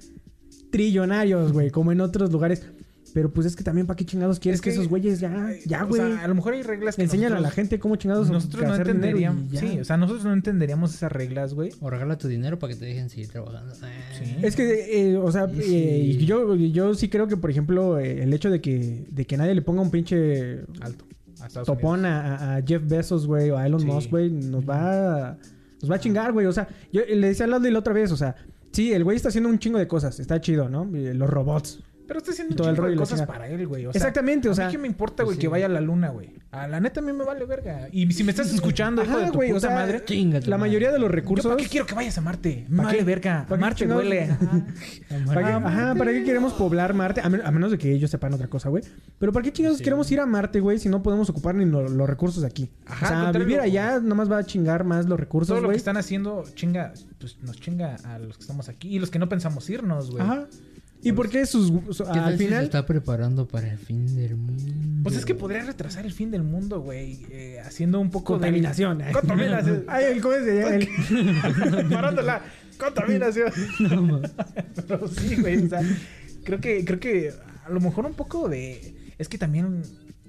trillonarios, güey? Como en otros lugares. Pero pues es que también, ¿para qué chingados quieres Es que, que, esos güeyes ya, ya, O güey? sea, a lo mejor hay reglas que Enséñale a la gente cómo chingados nosotros no entenderíamos. ya. Sí, o sea, nosotros no entenderíamos esas reglas, güey. O regala tu dinero para que te dejen seguir trabajando. Sí. Es que, eh, o sea, Sí, eh, sí. y yo, yo sí creo que, por ejemplo, eh, el hecho de que, de que nadie le ponga un pinche Alto. A topón a, a Jeff Bezos, güey, o a Elon Sí. Musk, güey, nos va, nos va a chingar, güey. O sea, yo le decía a Leslie la otra vez, o sea, sí, el güey está haciendo un chingo de cosas, está chido, ¿no? Eh, Los robots. Pero está haciendo un todo el chingo rollo de cosas para él, güey. O sea, Exactamente, o a mí sea. qué me importa, güey, pues que vaya a la luna, güey. A la neta a mí me vale verga. Y si me estás escuchando, hijo Ajá, de tu güey, o sea, madre. Chinga tu La madre. mayoría de los ¿Yo recursos. para qué quiero que vayas a Marte? Me ¿Para vale qué? verga. ¿Para qué Marte chingados? duele. Ajá. ¿Para qué, ajá, ¿para qué queremos poblar Marte? A, men- a menos de que ellos sepan otra cosa, güey. Pero ¿para qué chingados queremos ir a Marte, güey, si no podemos ocupar ni lo- los recursos de aquí? Ajá, o sea, contrario. vivir allá nomás va a chingar más los recursos, Todo lo que güey. están haciendo chinga, pues nos chinga a los que estamos aquí y los que no pensamos irnos, güey. Ajá. ¿Y por qué sus... su- ¿Qué tal al si se final... está preparando para el fin del mundo? Pues es que podría retrasar el fin del mundo, güey, eh, haciendo un poco Contaminación. de contaminación. Ay, el, ¿cómo se llama? El- Parándola. Contaminación. Pero sí, güey. O sea, creo que, creo que a lo mejor un poco de. Es que también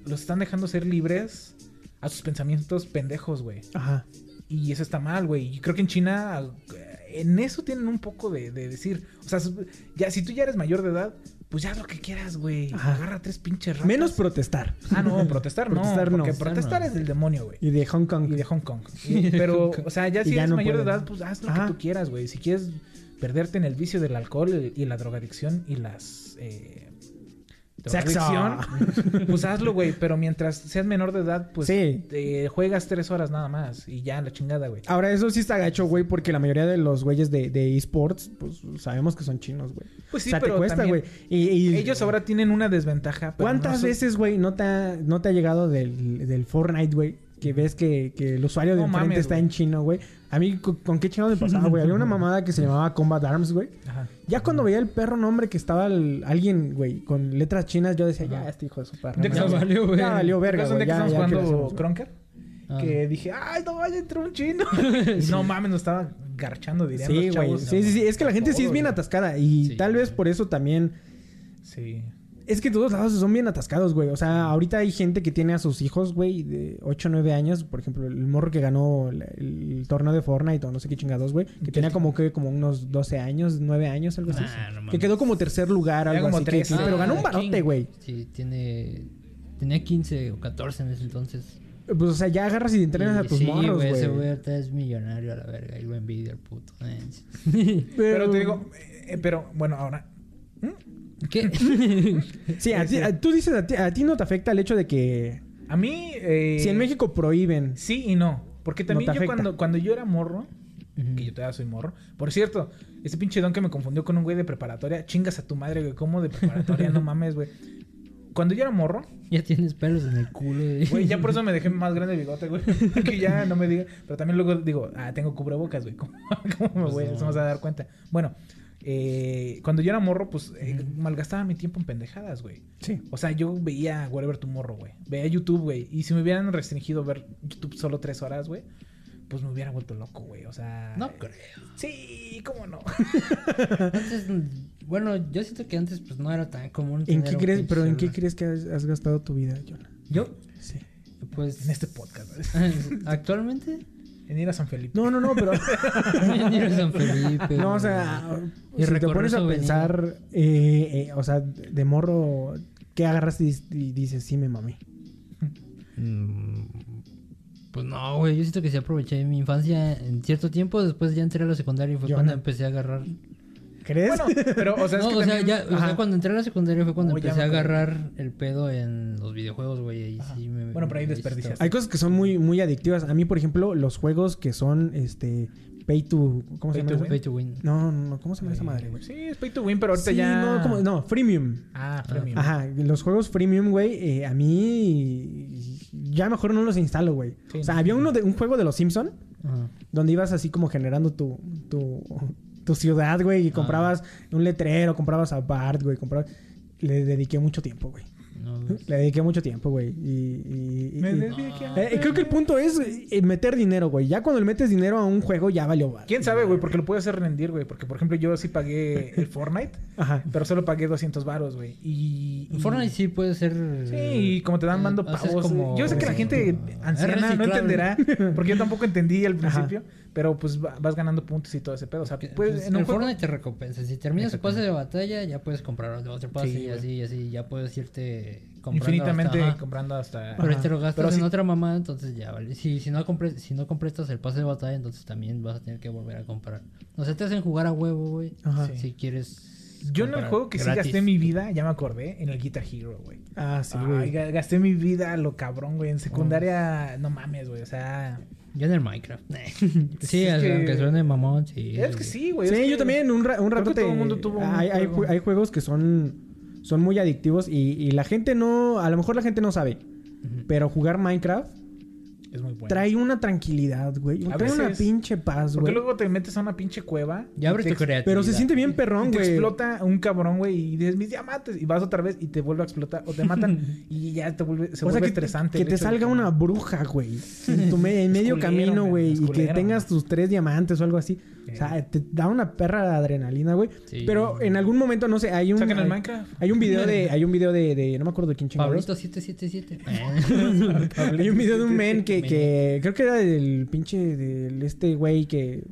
los están dejando ser libres a sus pensamientos pendejos, güey. Ajá. Y eso está mal, güey. Y creo que en China, eh, en eso tienen un poco de, de decir. O sea, ya, si tú ya eres mayor de edad, pues ya haz lo que quieras, güey. Agarra tres pinches ratas. Menos protestar. Ah, no, protestar no. Protestar no. porque protestar no. es del demonio, güey. Y de Hong Kong. Y de Hong Kong. Y- pero, o sea, ya si ya eres no mayor de edad, pues haz lo Ajá. que tú quieras, güey. Si quieres perderte en el vicio del alcohol y la drogadicción y las... Eh, Sexo. pues hazlo, güey. Pero mientras seas menor de edad, pues Sí. te juegas tres horas nada más. Y ya, la chingada, güey. Ahora, eso sí está gacho, güey, porque la mayoría de los güeyes de, de esports, pues sabemos que son chinos, güey. Pues sí, o sea, pero te cuesta, güey. Y, y- Ellos ahora tienen una desventaja. pero ¿Cuántas no son- veces, güey, no te ha, no te ha llegado del, del Fortnite, güey? Que ves que, que el usuario de No enfrente mames, está en chino, güey. A mí, ¿con, con qué chingados me pasaba, güey? Había una mamada que se llamaba Combat Arms, güey. Ya cuando veía el perro nombre que estaba el- alguien, güey, con letras chinas, yo decía, ya, este hijo de su perro. ¿De qué Ya estamos- valió, güey. Ya valió verga, ¿Recuerdan güey. Ya, estamos ya, ¿qué le jugando? Cronker? Ah. Que dije, ay, no, vaya, entró un chino. No mames, nos estaba garchando, dirían Sí, los güey. chavos. Sí, sí, sí. Es que la gente sí es bien atascada. Y Sí. tal vez por eso también... Sí. Es que todos lados son bien atascados, güey. O sea, ahorita hay gente que tiene a sus hijos, güey, de 8 o 9 años. Por ejemplo, el morro que ganó el, el torneo de Fortnite o no sé qué chingados, güey. Que tenía como que como unos 12 años, 9 años, algo así. Nah, no mames. que quedó como tercer lugar, algo como así. que- tres, que- sí. pero ganó un Ah, barote, King. güey. Sí, tiene... Tenía 15 o 14 en ese entonces. Pues, o sea, ya agarras y entrenas a tus sí, morros, Ese güey. güey ahorita es millonario a la verga. Y lo envidia el puto. Eh, Pero te digo, eh, pero bueno, ahora. ¿Qué? Sí, a ti- a- tú dices, a ti, a ti no te afecta el hecho de que... A mí. eh, Si en México prohíben... Sí y no. Porque también te yo afecta. cuando, cuando yo era morro. Que yo todavía soy morro. Por cierto, ese pinche don que me confundió con un güey de preparatoria. Chingas a tu madre, güey. ¿Cómo de preparatoria? no mames, güey. Cuando yo era morro, ya tienes pelos en el culo. güey, ya por eso me dejé más grande el bigote, güey. que ya no me diga. Pero también luego digo, ah, tengo cubrebocas, güey. ¿Cómo, cómo me voy? no. Se me va a dar cuenta. Bueno, eh, cuando yo era morro, pues eh, malgastaba mi tiempo en pendejadas, güey. Sí. O sea, yo veía Whatever Tomorrow, güey. Veía YouTube, güey. Y si me hubieran restringido ver YouTube solo tres horas, güey, pues me hubiera vuelto loco, güey. O sea. No creo. Sí, cómo no. Mm, bueno, yo siento que antes pues no era tan común. ¿En qué crees, pero en qué crees que has, has gastado tu vida, Jonah? Yo, Sí. Pues en este podcast, actualmente En ir a San Felipe. No, no, no, pero... ir a San Felipe. No, o sea, Y si te pones a pensar, eh, eh, o sea, de morro, ¿qué agarras y, y dices, sí me mamé? Mm, Pues no, güey, yo siento que sí aproveché mi infancia en cierto tiempo, después ya entré a la secundaria y fue Yo cuando no. empecé a agarrar... ¿Crees? Bueno, pero, o sea, es no, que o sea, ya, o Ajá. sea, cuando entré a la secundaria fue cuando Oh, empecé a agarrar el pedo en los videojuegos, güey, ahí sí me... Bueno, pero ahí desperdiciaste. Hay cosas que son muy, muy adictivas. A mí, por ejemplo, los juegos que son, este, pay to... ¿Cómo se llama? to? Pay to win. No, no, no, ¿cómo se llama esa madre, güey? Sí, es pay to win, pero ahorita Sí, ya. no, ¿cómo? no, freemium. Ah, premium. Ajá, los juegos freemium, güey, eh, a mí ya mejor no los instalo, güey. Sí, o sea, no. había uno de un juego de los Simpson Ajá. donde ibas así como generando tu, tu, tu ciudad, güey, y comprabas un letrero, comprabas a Bart, güey, comprabas... Le dediqué mucho tiempo, güey. No, Le dediqué mucho tiempo, güey. Y, y- y- Me y- dediqué a- Eh, creo que el punto es eh, meter dinero, güey. Ya cuando le metes dinero a un juego, ya valió. va. ¿Quién sabe, güey? Porque lo puede hacer rendir, güey. Porque, por ejemplo, yo sí pagué el Fortnite, Ajá. pero solo pagué 200 varos, güey. Y, y- Fortnite sí puede ser. Sí, y como te dan mando O sea, es pavos. como- Yo sé que la gente anciana no entenderá, porque yo tampoco entendí al Ajá. Pero pues va- vas ganando puntos y todo ese pedo. O sea, Pues, puedes, en un el juego- Fortnite te recompensa. Si terminas tu pase de batalla, ya puedes comprar otro pase Sí, y así, y así. Ya puedes irte comprando. infinitamente hasta- comprando hasta... Pero te lo gastas Pero en sí- otra mamá, entonces ya vale. Si, si, no compre- si no completas el pase de batalla, entonces también vas a tener que volver a comprar. O sea, te hacen jugar a huevo, güey. Ajá. Sí. Si quieres. Yo en el juego que sí gratis. gasté mi vida, ya me acordé, en el Guitar Hero, güey. Ah, sí, güey. ga- gasté mi vida a lo cabrón, güey. En secundaria, no mames, güey. O sea, Yo en el Minecraft. sí, Es que- aunque suene mamón, sí. es que sí, güey. Sí, es que- yo también un, ra- un creo rato que te- todo el mundo tuvo un hay, juego. ju- hay juegos que son, son muy adictivos y, y la gente no... A lo mejor la gente no sabe. Pero jugar Minecraft Es muy bueno. trae una tranquilidad, güey. Trae una pinche paz, Porque güey. luego te metes a una pinche cueva. Ya abres tu te creatividad. Pero se siente bien perrón, te güey. explota un cabrón, güey, y dices mis diamantes. Y vas otra vez y te vuelve a explotar. O te matan y ya te vuelve, se O sea, vuelve que, estresante. que te de salga una bruja, güey. En, tu me- en medio culero, camino, güey. Y que tengas tus tres diamantes o algo así. O sea, te da una perra de adrenalina, güey. Sí. Pero en algún momento, no sé, hay un... Saquen el hay, Minecraft. hay un video de... Hay un video de... de- no me acuerdo de quién chingados. Pablito 777. Hay un video de un men que, que creo que era del pinche del este güey que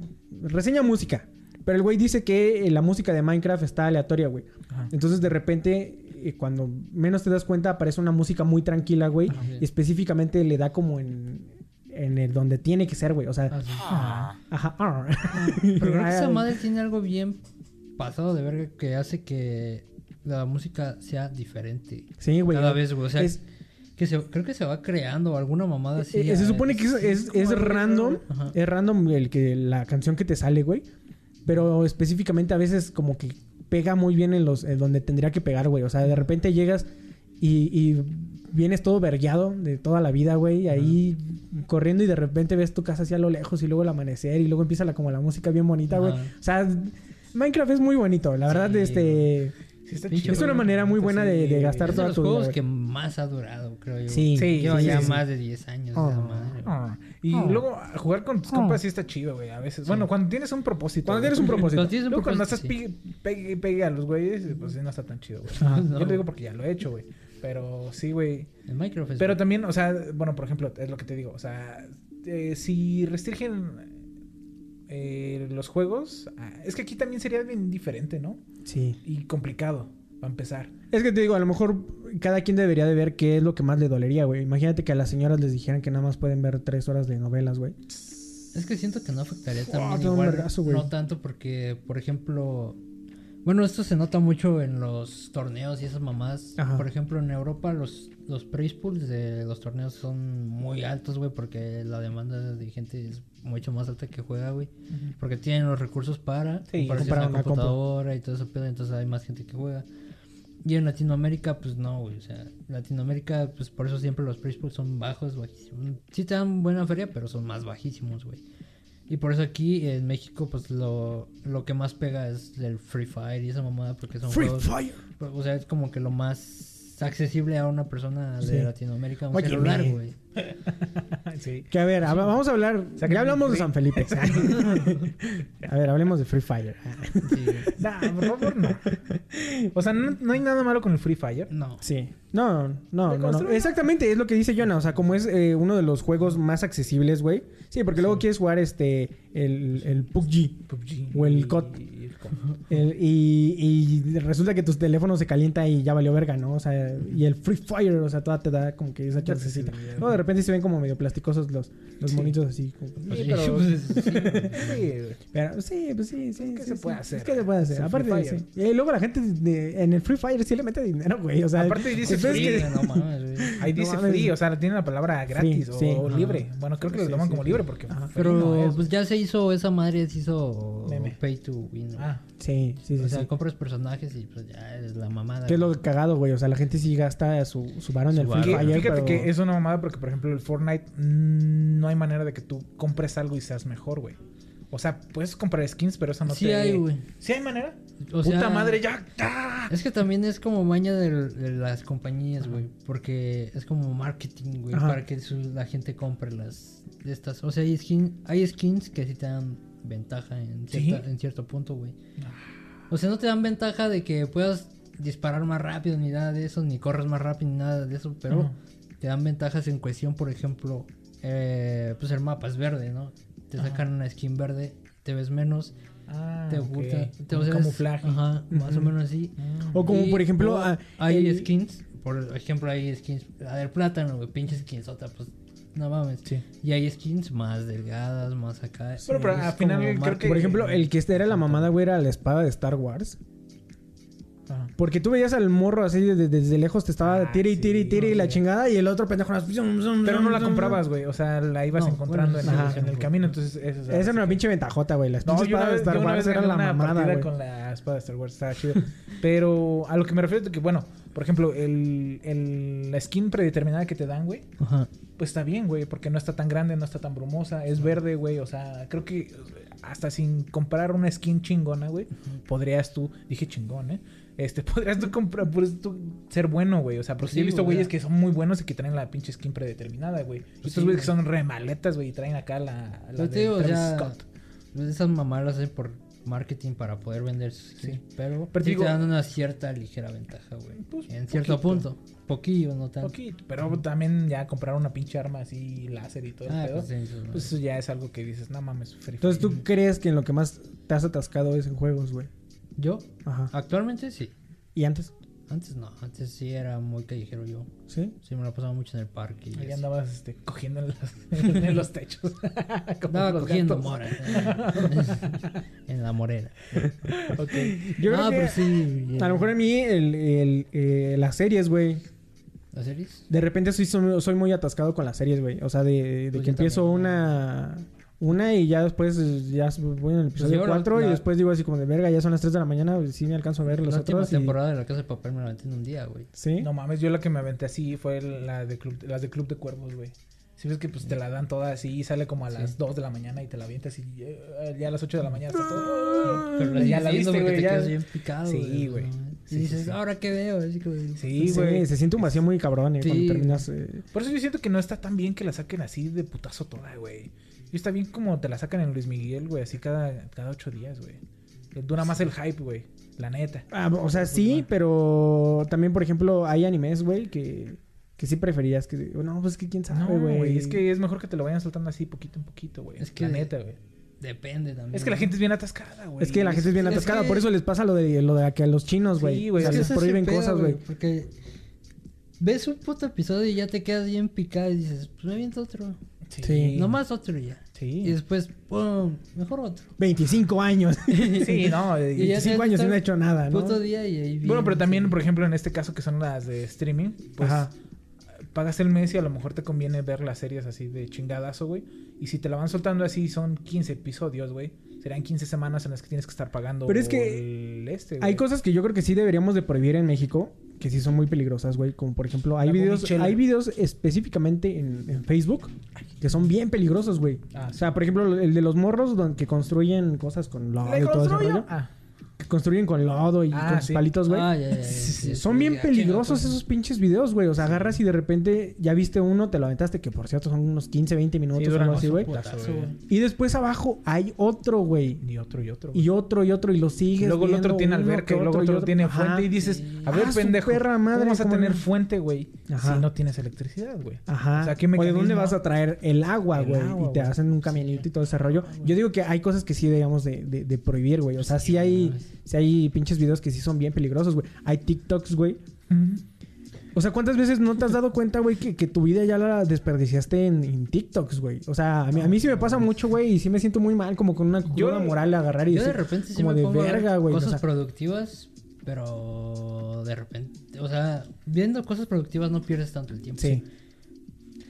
reseña música. Pero el güey dice que eh, la música de Minecraft está aleatoria, güey. Ajá. Entonces de repente, eh, cuando menos te das cuenta, aparece una música muy tranquila, güey. Ajá. Y específicamente le da como en, en el donde tiene que ser, güey. O sea, Ah, sí. ajá. ah. Pero creo que esa madre tiene algo bien pasado de verga que hace que la música sea diferente Sí, güey. cada vez, güey. O sea, Es- que se, creo que se va creando alguna mamada así. Eh, se ah, supone que es, random. Ajá. Es random el que la canción que te sale, güey. Pero específicamente a veces como que pega muy bien en los en donde tendría que pegar, güey. O sea, de repente llegas y, y vienes todo vergueado de toda la vida, güey. Ahí corriendo y de repente ves tu casa hacia lo lejos y luego el amanecer y luego empieza la, como la música bien bonita, güey. O sea, Minecraft es muy bonito. La verdad, Sí, este... Sí, está Pinche chido, Es una manera muy buena de- de gastar Es de toda los tu vida, juegos que más ha durado, creo yo. Sí. Sí, Lleva sí, ya sí, más de 10 años Oh. esa madre. Ah, Y Oh. luego jugar con tus compas sí está chido, güey. A veces. Bueno, cuando tienes un propósito. Cuando tienes un propósito. Cuando tienes un Luego cuando propósito, estás sí. pegue, pegue, pegue a los güeyes, pues sí, no está tan chido, güey. Ajá. Yo lo digo porque ya lo he hecho, güey. Pero sí, güey. El Minecraft es Pero bueno. también, o sea, bueno, por ejemplo, es lo que te digo. O sea, eh, si restringen eh, los juegos, ah, es que aquí también sería bien diferente, ¿no? Sí. Y complicado, para empezar. Es que te digo, a lo mejor cada quien debería de ver qué es lo que más le dolería, güey. Imagínate que a las señoras les dijeran que nada más pueden ver tres horas de novelas, güey. Es que siento que no afectaría Wow, también igual. no tanto porque, por ejemplo... Bueno, esto se nota mucho en los torneos y esas mamás. Ajá. Por ejemplo, en Europa los, los prize pools de los torneos son muy altos, güey, porque la demanda de gente es mucho más alta que juega, güey. Porque tienen los recursos para Sí, comprar una una compu. computadora y todo eso, pedo, entonces hay más gente que juega. Y en Latinoamérica, pues no, güey. O sea, Latinoamérica, pues por eso siempre los price pools son bajos, bajísimos. Sí te dan buena feria, pero son más bajísimos, güey. Y por eso aquí en México, pues lo, lo que más pega es el Free Fire y esa mamada, porque son Free juegos- Fire. O sea, es como que lo más accesible a una persona de Sí. Latinoamérica, un Oye, celular, güey. sí. Que a ver, vamos a hablar. Sáquenme Ya hablamos de. San Felipe. a ver, hablemos de Free Fire. Sí. Nah, por favor, no. O sea, no, no hay nada malo con el Free Fire. No. Sí. No, no, no, no. Exactamente, es lo que dice Jonah. O sea, como es eh, uno de los juegos más accesibles, güey. Sí, porque luego quieres jugar este. El, el PUBG. PUBG. O el Y- COD. y el COD. el- y, y resulta que tu teléfono se calienta y ya valió verga, ¿no? O sea, y el Free Fire, o sea, toda te da como que esa chancecita. Luego de repente se ven como medio plasticosos los, los Sí. monitos así. como- Sí, Sí, pero... pues, sí. Pero sí, pues sí, sí. ¿Qué sí, se sí. puede hacer? ¿Qué se puede hacer? Es Aparte, sí. Y luego la gente de- en el Free Fire sí le mete dinero, güey. O sea, Aparte dice el peor es free, que- no mames, güey. Ahí No dice mames. free, o sea, tiene la palabra gratis Free, o, sí. o Ajá. libre. Bueno, creo que lo toman sí, como sí. libre porque Ajá. Pero no es, pues ya se hizo, esa madre se hizo Meme. pay to win. Ah, Sí, sí, sí. o sea, sí. compras personajes y pues ya es la mamada. Que es lo cagado, güey. O sea, la gente sí gasta su, su varo en el Free que- Fire. fíjate pero- que es una mamada porque, por ejemplo, el Fortnite no hay manera de que tú compres algo y seas mejor, güey. O sea, puedes comprar skins, pero eso no Sí te... hay, güey. ¿Sí hay manera? O Puta sea, madre, ya. ¡ah! Es que también es como maña de, de las compañías, güey. Porque es como marketing, güey. Para que su- la gente compre las de estas. O sea, hay, skin, hay skins que sí te dan ventaja en, cierta- ¿Sí? en cierto punto, güey. O sea, no te dan ventaja de que puedas disparar más rápido ni nada de eso, ni corres más rápido ni nada de eso, pero Ajá. Te dan ventajas en cuestión, por ejemplo, eh, pues el mapa es verde, ¿no? Te sacan una skin verde, te ves menos, Ah, te gusta, te Un o sea, es- camuflaje. Ajá, más o menos así. O como, Y por ejemplo, ah, hay el- skins, por ejemplo, hay skins, la del plátano, güey, pinche skinsota, pues no mames. Sí. Y hay skins más delgadas, más acá. Pero, pero Es al final creo que- Por ejemplo, el que este era la mamada, güey, era la espada de Star Wars. Porque tú veías al morro así desde, desde lejos, te estaba Ah, tire y no la chingada, y el otro pendejo. Pero no la comprabas, güey. O sea, la ibas No, encontrando bueno, en, el, ajá. en el camino. Entonces, eso Esa era una pinche ventajota, güey. Las No, pinches espadas de Star Wars eran la mamada, güey. con la espada de Star Wars, estaba chido. Pero a lo que me refiero es que, bueno, por ejemplo, el, el, la skin predeterminada que te dan, güey, Ajá. pues está bien, güey, porque no está tan grande, no está tan brumosa, es verde, güey, o sea, creo que hasta sin comprar una skin chingona, güey, podrías tú, dije chingón, ¿eh? Este, podrías tú comprar, podrías tú ser bueno, güey, o sea, porque Sí, yo he visto güey, güeyes que son muy buenos y que traen la pinche skin predeterminada, güey. Estos Sí, güeyes que son remaletas, güey, y traen acá la, la de Travis ya, Scott. pues, esas mamás las hacen por marketing para poder vender sus skins, Sí. pero, Pero sí digo- te dan una cierta ligera ventaja, güey. Pues, en cierto poquito. punto. Poquillo, no tanto. Poquito, pero también ya comprar una pinche arma así, láser y todo el Ah, pedo, pues, eso pues eso ya es algo que dices, no mames, free Entonces, fire". ¿tú crees que en lo que más te has atascado es en juegos, güey? Yo, Ajá. actualmente sí. ¿Y antes? Antes no, antes sí era muy callejero yo. ¿Sí? Sí, me la pasaba mucho en el parque. y Ahí andabas este, cogiendo en, las- en los techos. Andaba los cogiendo gatos. mora. en la morena. Ok. Yo no, creo que pero sí. a lo mejor en mí el, el, eh, las series, güey. ¿Las series? De repente soy, soy, soy muy atascado con las series, güey. O sea, de, de Pues que empiezo también. una... Una y ya después ya voy en el episodio la- 4 y la- después digo así como de verga, ya son las 3 de la mañana, pues, sí me alcanzo a ver los La última otros. y- temporada de La Casa de Papel me la metí en un día, güey. ¿Sí? No mames, yo la que me aventé así fue la de club, las de Club de Cuervos, güey. Si ves que pues te la dan todas así y sale como a las Sí. 2 de la mañana y te la avientas y eh, ya a las 8 de la mañana está todo. Pero la ya la viendo viste, porque güey. te Ya... quedas bien picado. Sí, güey. Sí, y dices, sí. ¿ahora qué veo? Así como- Sí, Sí, güey. se siente un vacío muy cabrón eh, Sí. cuando terminas. eh, Por eso yo siento que no está tan bien que la saquen así de putazo toda, güey. Y está bien como te la sacan en Luis Miguel, güey, así cada, cada 8 días, güey. Dura más el hype, güey. La neta. Ah, o sea, sí, pero también, por ejemplo, hay animes, güey, que, que sí preferías que... No, pues que quién sabe, No, güey. güey. Es que es mejor que te lo vayan soltando así poquito en poquito, güey. Es que- La neta, güey. Depende también. Es que la gente es bien atascada, güey. Es que la gente es bien es atascada, que- por eso les pasa lo de lo de que a los chinos, güey. Sí, güey, O sea, les prohíben cosas, güey. Porque ves un puto episodio y ya te quedas bien picado y dices, pues me aviento otro. Sí. Nomás otro y ya. Sí. Y después, pum, mejor otro. 25 años. Sí, no. y- Y ya 25 te- años y no he hecho nada, ¿no? Puto día y ahí Bueno, pero también, sí. por ejemplo, en este caso que son las de streaming, pues Ajá. pagas el mes y a lo mejor te conviene ver las series así de chingadazo, güey. Y si te la van soltando así, son 15 episodios, güey. Serán 15 semanas en las que tienes que estar pagando Pero es que el este, Hay cosas que yo creo que sí deberíamos de prohibir en México, que sí son muy peligrosas, güey. Como por ejemplo, hay La videos, hay videos específicamente en, en Facebook que son bien peligrosos, güey. Ah, O sea, por ejemplo, el de los morros donde, que construyen cosas con ¿Le y todo ese rollo. Ah, Que construyen con lodo y Ah, con sus sí. palitos, güey. Ah, sí, Son sí, bien peligrosos esos pinches videos, güey. O sea, agarras y de repente ya viste uno, te lo aventaste, que por cierto son unos 15, 20 minutos sí, o algo así, güey. Y después abajo hay otro, güey. Y otro y otro. Y otro y otro y lo sigues. Y luego el otro tiene alberca y luego otro, y tiene Ajá. fuente y dices, Sí. a ver, Ah, pendejo, perra madre, ¿cómo vas a ¿cómo tener fuente, güey? Ajá. Si no tienes electricidad, güey. Ajá. O sea, ¿qué o de dónde vas a traer el agua, güey. Y te hacen un camionito y todo ese rollo. Yo digo que hay cosas que sí de- de prohibir, güey. O sea, sí hay, sí hay pinches videos que sí son bien peligrosos, güey. Hay TikToks, güey. O sea, ¿cuántas veces no te has dado cuenta, güey, que, que tu vida ya la desperdiciaste en, en TikToks, güey? O sea, a mí, a mí sí me pasa mucho, güey, y sí me siento muy mal, como con una, una moral agarrar y Yo de repente sí como me de pongo verga, güey. o Cosas sea, productivas, pero de repente, o sea, viendo cosas productivas no pierdes tanto el tiempo. sí. Sí,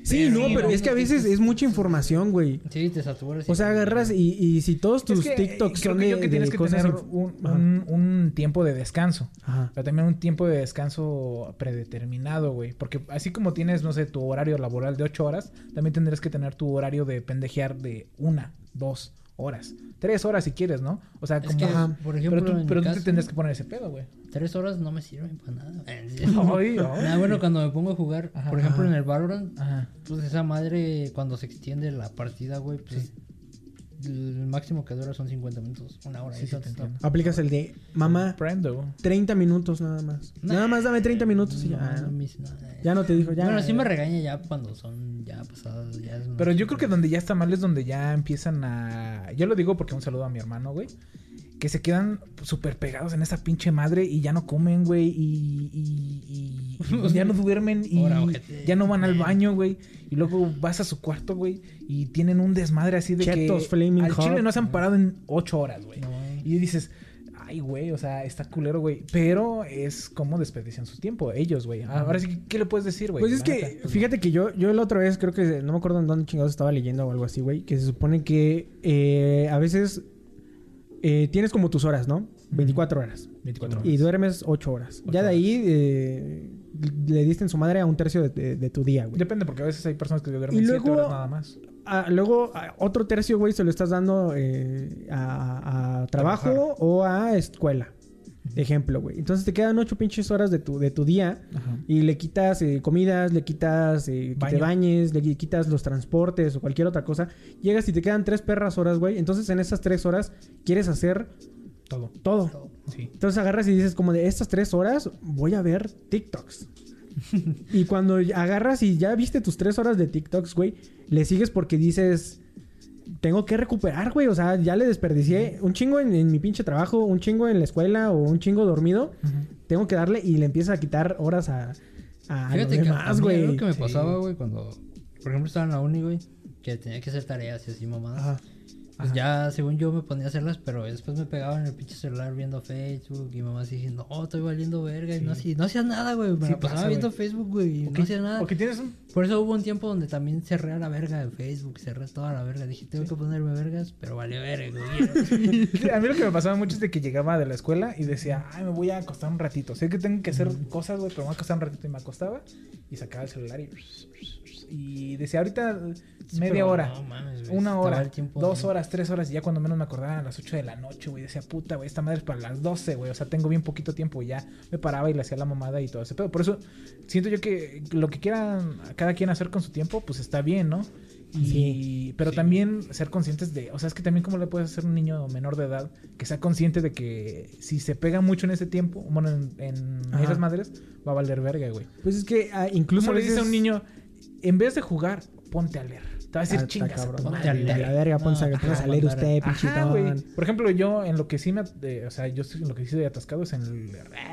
Pero no, sí, pero no, es que a veces sí. es mucha información, güey. Sí, te saturas. O sea, agarras y, y si todos tus Es que, eh, TikToks creo son que de, yo que de tienes que cosas tener un, un- un tiempo de descanso. Ajá. Pero también un tiempo de descanso predeterminado, güey. Porque así como tienes, no sé, tu horario laboral de ocho horas, también tendrías que tener tu horario de pendejear de una, dos horas. Tres horas si quieres, ¿no? O sea, Es como... que, por ejemplo, pero tú, pero tú te tendrías que poner ese pedo, güey. Tres horas no me sirven para nada. Ay, ay. Nah, bueno, cuando me pongo a jugar, Ajá, por ejemplo, ajá. en el Valorant, Ajá. pues esa madre, cuando se extiende la partida, güey, pues el máximo que dura son 50 minutos, una hora. Sí, sí. Aplicas el de mamá, Prendo. 30 minutos nada más. Nada más dame 30 minutos y ya. No, no. Ya no te dijo, ya. bueno, sí me regaña ya cuando son ya pasadas. Ya es Pero yo creo que donde ya está mal es donde ya empiezan a... Yo lo digo porque un saludo a mi hermano, güey. Que se quedan súper pegados en esa pinche madre y ya no comen, güey. Y, y- y- y ya no duermen y Ahora, ya no van al baño, güey. Y luego vas a su cuarto, güey. Y tienen un desmadre así de Chetos que Flaming al chile no se han parado en ocho horas, güey. No. Y dices... Ay, güey, o sea, está culero, güey. Pero es como desperdician su tiempo, ellos, güey. Ahora sí, ¿qué le puedes decir, güey? Pues es que, neta. fíjate que yo, yo la otra vez creo que, no me acuerdo en dónde chingados estaba leyendo o algo así, güey, que se supone que eh, a veces eh, tienes como tus horas, ¿no? 24 horas. 24 Y horas. duermes 8 horas. Ya de ahí eh, le diste en su madre a un tercio de, de- de tu día, güey. Depende, porque a veces hay personas que duermen Y siete luego- horas nada más. Ah, luego, ah, otro tercio, güey, se lo estás dando eh, a, a trabajo Trabajar. o a escuela. Ejemplo, güey. Entonces te quedan ocho pinches horas de tu, de tu día Ajá. y le quitas eh, comidas, le quitas eh, que te bañes, le quitas los transportes o cualquier otra cosa. Llegas y te quedan tres perras horas, güey. Entonces en esas tres horas quieres hacer Todo. todo. Sí. Entonces agarras y dices como de estas tres horas voy a ver TikToks. y cuando agarras y ya viste tus tres horas de TikToks, güey, le sigues porque dices, tengo que recuperar, güey. O sea, ya le desperdicié un chingo en, en mi pinche trabajo, un chingo en la escuela o un chingo dormido. Tengo que darle y le empiezas a quitar horas a, a lo Fíjate demás, güey. algo que me Sí. pasaba, güey, cuando, por ejemplo, estaba en la uni, güey, que tenía que hacer tareas y así mamadas. Ajá. Pues ya, según yo, me ponía a hacerlas, pero después me pegaba en el pinche celular viendo Facebook y mamá así diciendo, no, estoy valiendo verga. Y no, hacía- no hacía nada, güey. Me Sí la pasaba pasa, viendo. Facebook, güey. Y no hacía nada. o que tienes un... Por eso hubo un tiempo donde también cerré a la verga de Facebook, cerré toda la verga. Dije, tengo que ponerme vergas, pero valió verga, güey. A mí lo que me pasaba mucho es de que llegaba de la escuela y decía, ay, me voy a acostar un ratito. Sé que tengo que hacer cosas, güey, pero me voy a acostar un ratito. Y me acostaba y sacaba el celular y... Y decía, ahorita media hora. no mames, una hora, tiempo, dos horas, tres horas, y ya cuando menos me acordaba a las 8 de la noche, güey, decía, puta, güey, esta madre es para las 12, güey, o sea, tengo bien poquito tiempo, y ya me paraba y le hacía la mamada y todo ese pedo. Por eso siento yo que lo que quieran cada quien hacer con su tiempo, pues está bien, ¿no? Y, Sí. pero también ser conscientes de, o sea, es que también cómo le puedes hacer a un niño menor de edad que sea consciente de que si se pega mucho en ese tiempo, bueno, en, en esas madres, va a valer verga, güey. Pues es que ah, incluso ¿Cómo a le dices a un niño, en vez de jugar, ponte a leer? Te va a decir, Ah, chingas a. Ponte a leer. la verga, No, ponte a, ajá, ponte a leer usted. Por ejemplo, yo en lo que sí me... eh, o sea, yo estoy- en lo que sí soy atascado es en el...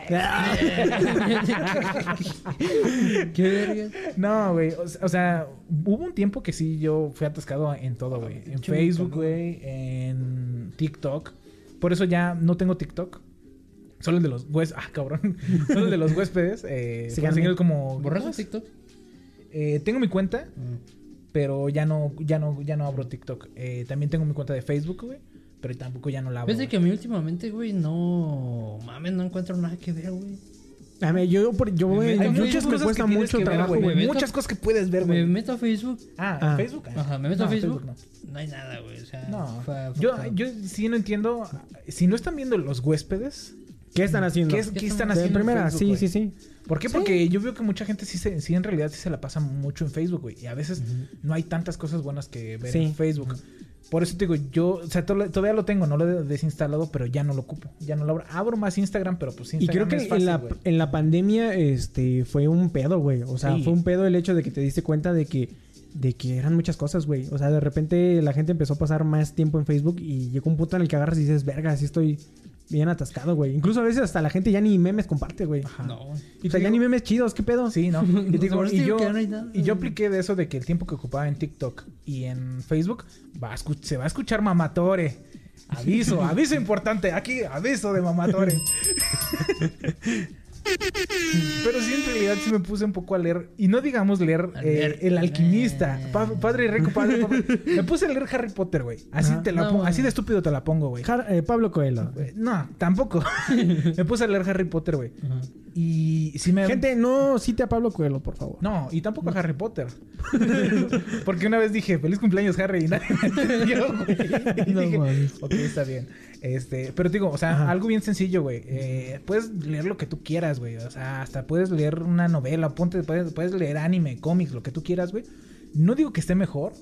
¿Qué verga? No, güey. O, o sea, hubo un tiempo que sí yo fui atascado en todo, güey. En Facebook, güey. En TikTok. Por eso ya no tengo TikTok. Solo el de los huéspedes. Ah, cabrón. Solo el de los huéspedes. Eh, como... ¿Borraste TikTok? Eh, tengo mi cuenta, Mm. pero ya no, ya no, ya no abro TikTok. Eh, también tengo mi cuenta de Facebook, güey. Pero tampoco ya no la abro. Fíjate que a mí últimamente, güey, no... Mames, no encuentro nada que ver, güey. A ver, yo, por- yo, Me güey, hay muchas me cosas cuesta que tienes mucho que ver, trabajo, güey. güey. Me meto- Muchas cosas que puedes ver, Me güey. meto a Facebook. Ah, Ah. Facebook. ah. Ajá, me meto No, a Facebook. no. No hay nada, güey. O sea, No, fue- fue yo, yo sí no entiendo. Si no están viendo los huéspedes, ¿Qué están haciendo? ¿qué, es- qué están haciendo? en primera, Facebook, sí, sí, sí. ¿Por qué? Porque yo veo que mucha gente sí, se, sí en realidad sí se la pasa mucho en Facebook, güey. Y a veces no hay tantas cosas buenas que ver Sí. en Facebook. Por eso te digo, yo, o sea, to- todavía lo tengo, no lo he desinstalado, pero ya no lo ocupo. Ya no lo abro. Abro más Instagram, pero pues Y Instagram creo que es fácil, en, la, en la pandemia este, fue un pedo, güey. O sea, fue un pedo el hecho de que te diste cuenta de que, de que eran muchas cosas, güey. O sea, de repente la gente empezó a pasar más tiempo en Facebook y llegó un punto en el que agarras y dices, verga, así estoy bien atascado, güey. Incluso a veces hasta la gente ya ni memes comparte, güey. No. Y O sea, te ya ni memes chidos, ¿qué pedo? Sí, ¿no? Y, digo, yo, y apliqué de eso de que el tiempo que ocupaba en TikTok y en Facebook va a se va a escuchar mamatore. Aviso, aviso importante. Aquí, aviso de mamatore. Pero sí, en realidad sí me puse un poco a leer. Y no digamos leer, eh. El Alquimista. Eh. Pa- padre rico, padre pobre. Me puse a leer Harry Potter, güey. Así, te la No, así de estúpido te la pongo, güey. Eh, Pablo Coelho. No, tampoco. me puse a leer Harry Potter, güey. Y sí me... Gente, no cite a Pablo Coelho, por favor. No, y tampoco a Harry Potter. Porque una vez dije, feliz cumpleaños, Harry, y nadie me entendió, güey. Y No dije, mames. ok, está bien. Este, pero digo, o sea, Ajá. algo bien sencillo, güey. Eh, puedes leer lo que tú quieras, güey. O sea, hasta puedes leer una novela, ponte, puedes, puedes leer anime, cómics, lo que tú quieras, güey. No digo que esté mejor,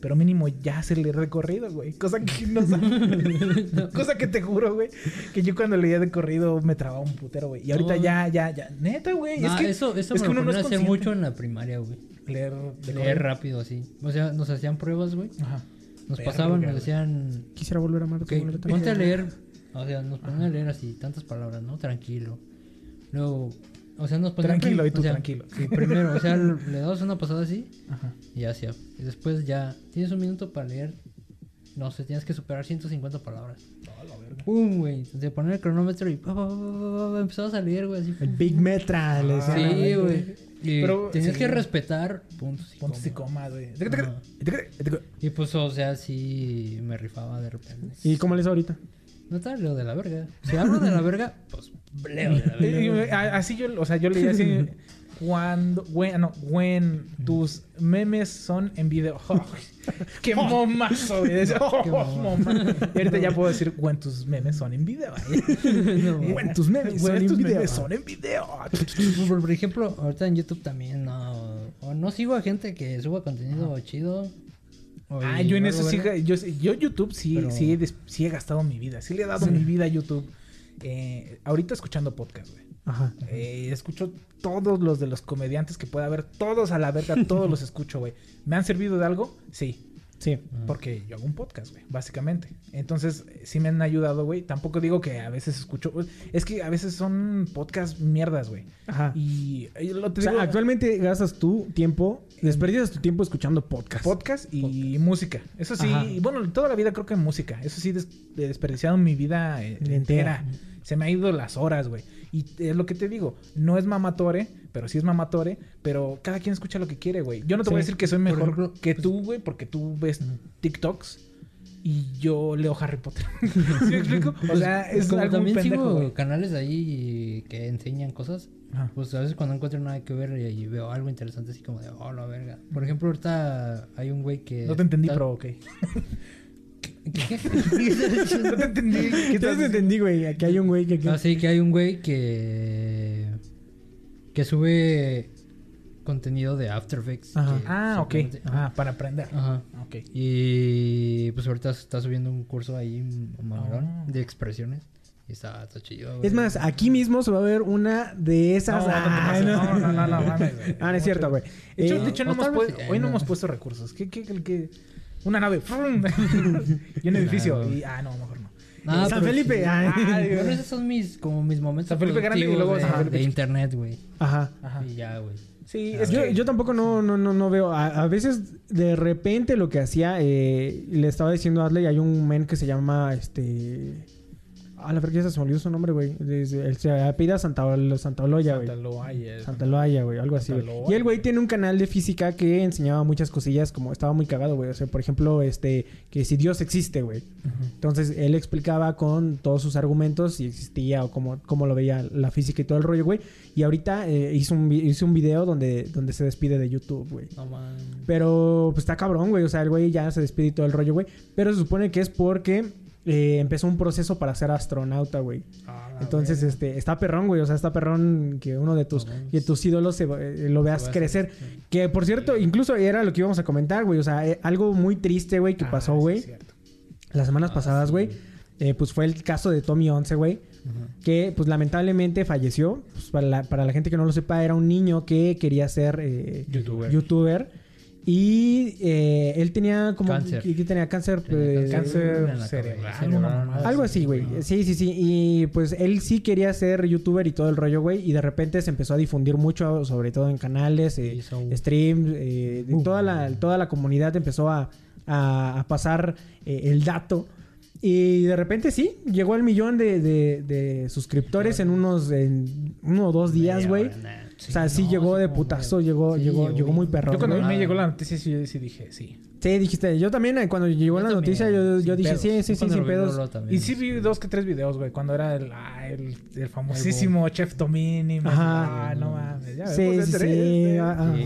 pero mínimo ya sé leer de corrido, güey. Cosa que no. Cosa que te juro, güey. Que yo cuando leía de corrido me trababa un putero, güey. Y ahorita No. ya, ya, ya. Neta, güey. No, es que eso, eso es me que uno no es mucho en la primaria, güey. Leer de Leer corrido. rápido así. O sea, nos hacían pruebas, güey. Ajá. Nos Verga, pasaban, nos decían, Quisiera volver a amar. ok, ponte a leer. O sea, nos ponían a leer así, tantas palabras, ¿no? Tranquilo. Luego, o sea, nos ponían... Tranquilo, y tú o sea, tranquilo. Sí, primero, o sea, le dabas una pasada así Ajá. y ya hacía. Y después ya, tienes un minuto para leer. No sé, tienes que superar 150 palabras. ¡Pum, güey! Te poner el cronómetro y pa, empezabas a leer, güey, así. El Big Metra. le decían a- Sí, güey. Y Pero, tenías sí. que respetar puntos y Puntos y comas. comas, güey. Y pues, o sea, sí me rifaba de repente. ¿Y cómo lees ahorita? No te leo de la verga. Si hablo de la verga, pues leo de la verga. Y- y- Así yo, o sea, yo leía así. Cuando, when, no, when tus memes son en video. Oh, ¡Qué momazo! oh, Qué moma. Y ahorita ya puedo decir, when tus memes son en video. No, When tus memes, son en video. memes son en video. por, ejemplo, ahorita en YouTube también no. O no sigo a gente que suba contenido chido. Ah, yo en eso sí, verga. yo, yo YouTube sí, Pero- sí, he des- sí he gastado mi vida. Sí le he dado mi vida a YouTube. Eh, ahorita escuchando podcast, güey. Ajá. Eh, escucho todos los de los comediantes que pueda haber, todos a la verga, todos los escucho, güey. ¿Me han servido de algo? Sí. Sí. Porque yo hago un podcast, güey, básicamente. Entonces, sí me han ayudado, güey. Tampoco digo que a veces escucho. Es que a veces son podcast mierdas, güey. Ajá. Y eh, lo te O sea, digo, actualmente gastas tu tiempo, desperdicias tu tiempo escuchando podcast. podcast y música. Eso sí, Ajá. bueno, toda la vida creo que en música. Eso sí, des- he desperdiciado mi vida eh, Entera. entera. Se me ha ido las horas, güey. Y es lo que te digo, no es mamatore, pero sí es mamatore, pero cada quien escucha lo que quiere, güey. Yo no te Sí. voy a decir que soy mejor ejemplo, que tú, güey, porque tú ves TikToks y yo leo Harry Potter. ¿Sí me explico? O sea, es Como algo muy también pendejo, sigo canales ahí que enseñan cosas. Pues a veces cuando encuentro nada que ver y, y veo algo interesante así como de, oh, la verga. Por ejemplo, ahorita hay un güey que... No te entendí, está- pero ok. ¿Qué? no te entendí. ¿Qué ¿Qué estás te entendí, güey? Aquí hay un güey que... que- Ah, sí, que hay un güey que... Que sube contenido de After Effects. Ajá. Ah, ok. Ah, para aprender. Ajá. Ok. Y pues ahorita está subiendo un curso ahí Ah. de expresiones. Y está, está chido, güey. Es más, aquí mismo se va a ver una de esas... No, no, pases. no, no, no, no. Ah, no es cierto, güey. De hecho, Eh, de hecho no no no. hemos puesto recursos. ¿Qué, qué, qué, qué? Una nave. ¡frum! y un edificio. Claro. Y, ah, no, mejor no. Ah, San pero Felipe. sí. ay. Ah, Pero esos son mis, como mis momentos San Felipe Grande y luego de, San Felipe de internet, güey. Ajá. Ajá. Y ya, güey. Sí, es Yo, que... yo tampoco no, no, no, no veo. A, a veces, de repente, lo que hacía, eh, le estaba diciendo a Adley, hay un men que se llama, este... Ah, la verdad se me olvidó su nombre, güey. Se apellida Santa, Santa güey. Santa Loaya. Santa Loaya, güey, algo así, güey. Y el güey tiene un canal de física que enseñaba muchas cosillas, como estaba muy cagado, güey. O sea, por ejemplo, este, que si Dios existe, güey. Entonces, él explicaba con todos sus argumentos si existía o cómo, cómo lo veía la física y todo el rollo, güey. Y ahorita eh, hizo, un, hizo un video donde, donde se despide de YouTube, güey. No man. Pero pues está cabrón, güey. O sea, el güey ya se despide y todo el rollo, güey. Pero se supone que es porque eh, empezó un proceso para ser astronauta, güey. Ah, Entonces, este, está perrón, güey. O sea, está perrón que uno de tus, que tus ídolos se, eh, lo veas crecer. sí. Que por cierto, incluso era lo que íbamos a comentar, güey. O sea, eh, algo muy triste, güey, que Ah, pasó, güey. las semanas Ah, pasadas, güey. eh, pues fue el caso de Tommy Once, güey. Que pues lamentablemente falleció. Pues, para, la, para la gente que no lo sepa, era un niño que quería ser eh, Youtuber. youtuber. Y eh, él tenía como... Cáncer. que- que tenía cáncer. Tenía eh, Cáncer cerebral. algo así, güey. Sí, sí, sí. Y pues él sí quería ser youtuber y todo el rollo, güey. Y de repente se empezó a difundir mucho, sobre todo en canales, eh, streams. eh, toda, la, toda la comunidad empezó a, a- a pasar eh, el dato Y de repente sí, llegó al millón de, de- de suscriptores en unos en uno o dos días, güey. O sea, sí llegó de putazo, llegó, Sí, llegó, llegó muy perro. Yo cuando güey. me llegó la noticia, sí, yo sí dije, sí. Sí, dijiste, yo también eh, cuando llegó Yo la también, noticia, yo, yo dije, pedos. sí, sí, sí, sin pedos. lo. Y sí vi dos que tres videos, güey, cuando era el, ah, el, el famosísimo Chef Tomini. me- Ajá. Ah, no mames. Ya Sí, sí, ah, ah. Sí.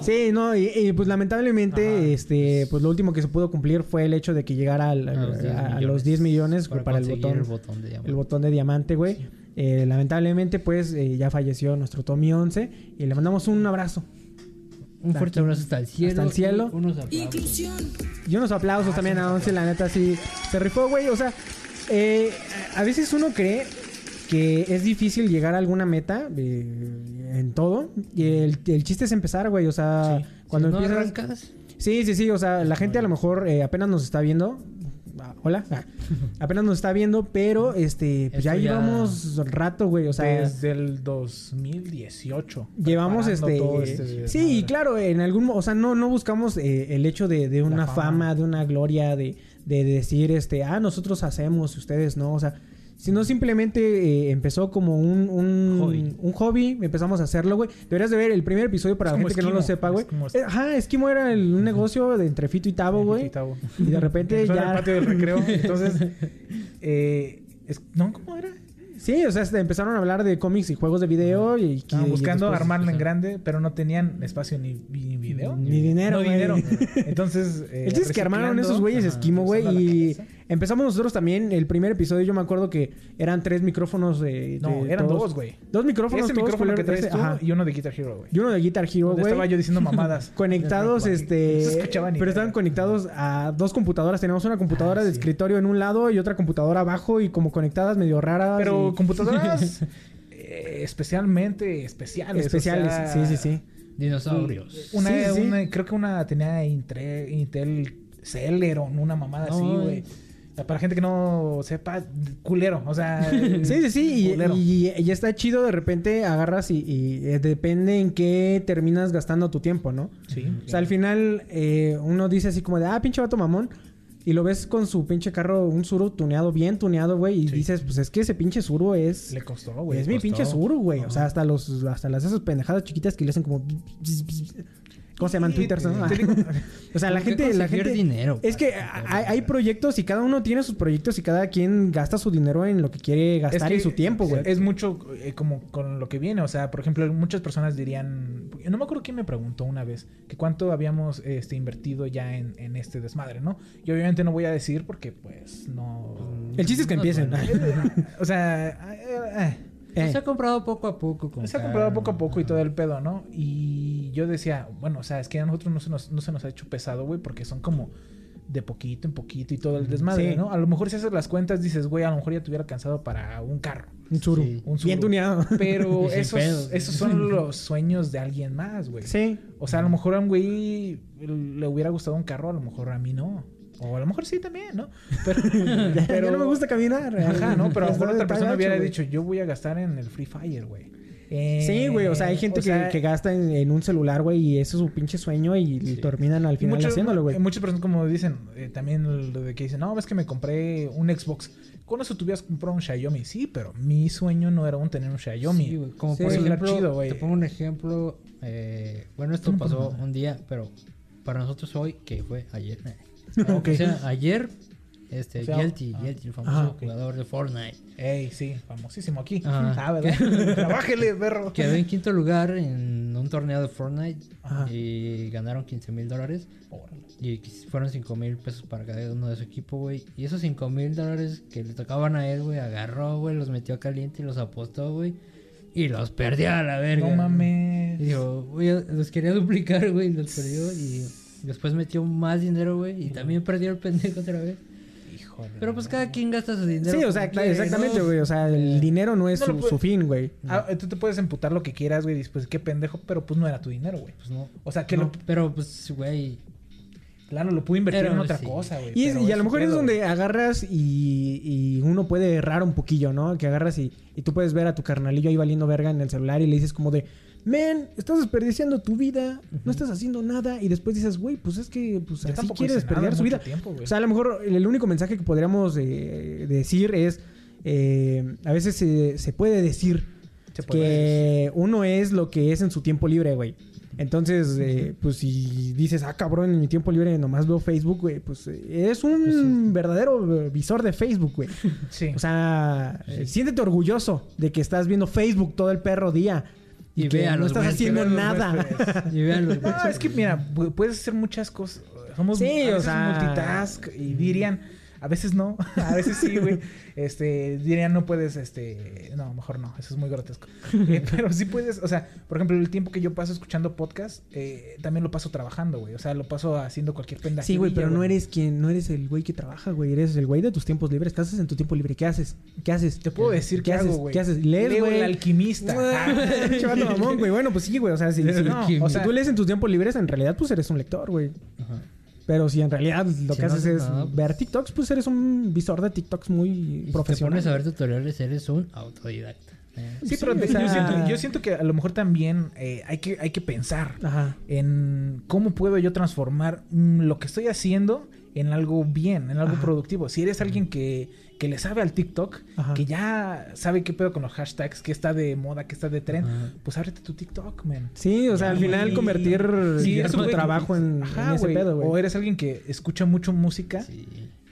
Sí, no, y, y, pues lamentablemente, Ajá, este, pues lo último que se pudo cumplir fue el hecho de que llegara al- A los 10 a, a millones. los 10 millones para, el botón, el botón de diamante, güey. Eh, lamentablemente, pues eh, ya falleció nuestro Tommy 11 y le mandamos un abrazo. Un fuerte abrazo hasta el cielo. Hasta el cielo. y Unos aplausos. Y unos aplausos también a Once, la neta, sí. Se rifó, güey. O sea, eh, a veces uno cree que es difícil llegar a alguna meta eh, en todo. Y el, el chiste es empezar, güey. O sea, cuando Si no empiezas... arrancas, Sí, sí, sí. O sea, la gente a lo mejor eh, apenas nos está viendo. Ah, Hola. Ah, apenas nos está viendo, pero este, pues ya llevamos rato, güey. O sea, Desde el 2018. Llevamos este, todo este sí, claro, en algún o sea, no no buscamos eh, el hecho de, de una fama. fama. de una gloria, de, de decir este, ah, nosotros hacemos, ustedes no, o sea, sino simplemente eh, empezó como un, un Hobby. un hobby, empezamos a hacerlo, güey. Deberías de ver el primer episodio para Es la gente que no lo sepa, güey. es Eh, Ajá, Esquimo era el- un negocio de entre Fito y Tabo, güey. Y de repente Empezó en ya el patio del recreo. Entonces, eh, es- ¿no? ¿Cómo era? Sí, o sea, empezaron a hablar de cómics y juegos de video y, Estaban buscando después- armarlo en grande, pero no tenían espacio ni, ni video. Ni dinero, No dinero. Entonces, eh, El chiste es que armaron esos güeyes ajá, esquimo, güey. Y cabeza. Empezamos nosotros también. El primer episodio, yo me acuerdo que eran tres micrófonos de. No, de eran todos. dos, güey. Dos micrófonos, Ese todos micrófono que traes ese, tú ajá. y uno de Guitar Hero, güey. Y uno de Guitar Hero, güey. estaba yo diciendo mamadas. Conectados, este. se escuchaba ni pero estaban conectados a dos computadoras. Teníamos una computadora Ah, de sí. escritorio en un lado y otra computadora abajo y como conectadas medio raras. Pero y- computadoras eh, especialmente especiales. o especiales. sea, sí, sí, sí. dinosaurios. Una, Sí, sí, sí. una- creo que una tenía Intel Celeron, una mamada así, güey. Sea, Para gente que no sepa, culero. O sea, Sí, sí, sí. Y, y- y está chido de repente agarras y, y, eh, depende en qué terminas gastando tu tiempo, ¿no? Sí. O sea, al final eh, uno dice así como de, ah, pinche vato mamón. Y lo ves con su pinche carro, un Suru tuneado, bien tuneado, güey. Y Sí. dices, pues es que ese pinche Suru es... Le costó, güey. es mi pinche Suru, güey. O sea, hasta los hasta las esas pendejadas chiquitas que le hacen como... ¿Cómo se llaman? Twitter, ¿no? te digo- o sea, la ¿Por qué gente... La gente dinero es que hay, proyectos y cada uno tiene sus proyectos y cada quien gasta su dinero en lo que quiere Es gastar que y su tiempo, güey. Es mucho eh, como con lo que viene. O sea, por ejemplo, muchas personas dirían. No me acuerdo quién me preguntó una vez que cuánto habíamos este, invertido ya en, en este desmadre, ¿no? Y obviamente no voy a decir porque, pues, no. El chiste es que No, empiecen. bueno. o sea, eh, Eh. Se ha comprado poco a poco. con se ha comprado poco a poco y todo el pedo, ¿no? Y yo decía, bueno, o sea, es que a nosotros no se nos, no se nos ha hecho pesado, güey, porque son como de poquito en poquito y todo el desmadre, Sí. ¿no? A lo mejor si haces las cuentas dices, güey, a lo mejor ya te hubiera alcanzado para un carro. Un Suru. Sí. Un Bien Suru. tuneado. Pero esos, esos son los sueños de alguien más, güey. Sí. O sea, a lo mejor a un güey le hubiera gustado un carro, a lo mejor a mí no. O a lo mejor sí también, ¿no? Pero, pero Ya no me gusta caminar. Ajá, ¿no? Pero a lo mejor otra persona hubiera dicho, yo voy a gastar en el Free Fire, güey. Eh, Sí, güey, o sea, hay gente o sea, que, que gasta en, en un celular, güey, y ese es su pinche sueño y terminan al y final muchos- haciéndolo, güey. eh, Muchas personas como dicen, eh, también lo de que dicen, no, ves que me compré un Xbox. Con eso tuvieras comprado un Xiaomi. Sí, pero mi sueño no era un tener un Xiaomi. Sí, güey. Como Sí. por Eso era ejemplo, chido, güey. te pongo un ejemplo. eh, bueno, esto pasó un día, pero para nosotros hoy, que fue ayer. Ah, ok. O sea, ayer, este, O sea, Yelty, ah. Yelty, el famoso Ah, ok. jugador de Fortnite, Ey, sí, famosísimo aquí. Ah, ¿verdad? Trabájele, perro. quedó en quinto lugar en un torneo de Fortnite Ajá. y ganaron 15 mil dólares. Y fueron 5 mil pesos para cada uno de su equipo, güey. Y esos 5 mil dólares que le tocaban a él, güey, agarró, güey, los metió a caliente y los apostó, güey. Y los perdió a la verga. No mames. Y dijo, güey, los quería duplicar, güey, y los perdió. Y después metió más dinero, güey. Y también perdió el pendejo otra vez. Híjole. Pero pues cada quien gasta su dinero. Sí, o sea, quiere, exactamente, ¿no? güey. O sea, el dinero no es No su, puede- su fin, güey. Ah, tú te puedes emputar lo que quieras, güey. y dices, Pues qué pendejo, pero pues no era tu dinero, güey. Pues no. O sea, que No, lo. Pero pues, güey. Claro, lo pude invertir Pero en otra sí. cosa, güey. Y, es- pero y a lo mejor es donde agarras y, y uno puede errar un poquillo, ¿no? Que agarras y, y tú puedes ver a tu carnalillo ahí valiendo verga en el celular y le dices como de, men, estás desperdiciando tu vida, no estás haciendo nada. Y después dices, güey, pues es que pues, Yo así quiere desperdiciar su vida. tiempo, o sea, a lo mejor el único mensaje que podríamos eh, decir es, eh, a veces se, se puede decir Se puede que uno es lo que es en su tiempo libre, güey. Entonces, eh, pues si dices, ah, cabrón, en mi tiempo libre nomás veo Facebook, güey, pues eres un verdadero eh, visor de Facebook, güey. Sí. O sea, eh, siéntete orgulloso de que estás viendo Facebook todo el perro día. Y, Y no estás haciendo nada. huéspedes. Y vean los No, es que mira, pu- puedes hacer muchas cosas. Somos Sí, o sea- multitask y dirían, a veces no, a veces sí, güey. Este, dirían no puedes, este, no, mejor no, eso es muy grotesco. Eh, pero sí puedes, o sea, por ejemplo, el tiempo que yo paso escuchando podcast, eh, también lo paso trabajando, güey. O sea, lo paso haciendo cualquier pendeja. Sí, güey, pero no eres quien, no eres el güey que trabaja, güey. Eres el güey de tus tiempos libres. ¿Qué haces en tu tiempo libre? ¿Qué haces? ¿Qué haces? Te puedo decir qué, ¿Qué hago, haces? güey. ¿Qué haces? Lees, Leo güey. el alquimista. Ah. Vato mamón, güey. Bueno, pues sí, güey. O sea, si, si- No, o sea- tú lees en tus tiempos libres, en realidad, pues eres un lector, güey. Ajá. Pero si en realidad lo Si que no haces es nada, pues- ver TikToks, pues eres un visor de TikToks muy Y si te profesional. pones a ver tutoriales, eres un autodidacta. Eh, Sí, Sí, pero yo, siento, yo siento que a lo mejor también eh, hay, que, hay que pensar Ajá. en cómo puedo yo transformar mm, lo que estoy haciendo en algo bien, en algo Ajá. productivo. Si eres alguien que, que le sabe al TikTok, Ajá. que ya sabe qué pedo con los hashtags, que está de moda, que está de tren, Ajá. pues ábrete tu TikTok, man. Sí, o sea, al final convertir Sí, tu eso, güey. trabajo en, Ajá, en ese pedo, O güey. eres alguien que escucha mucho música sí.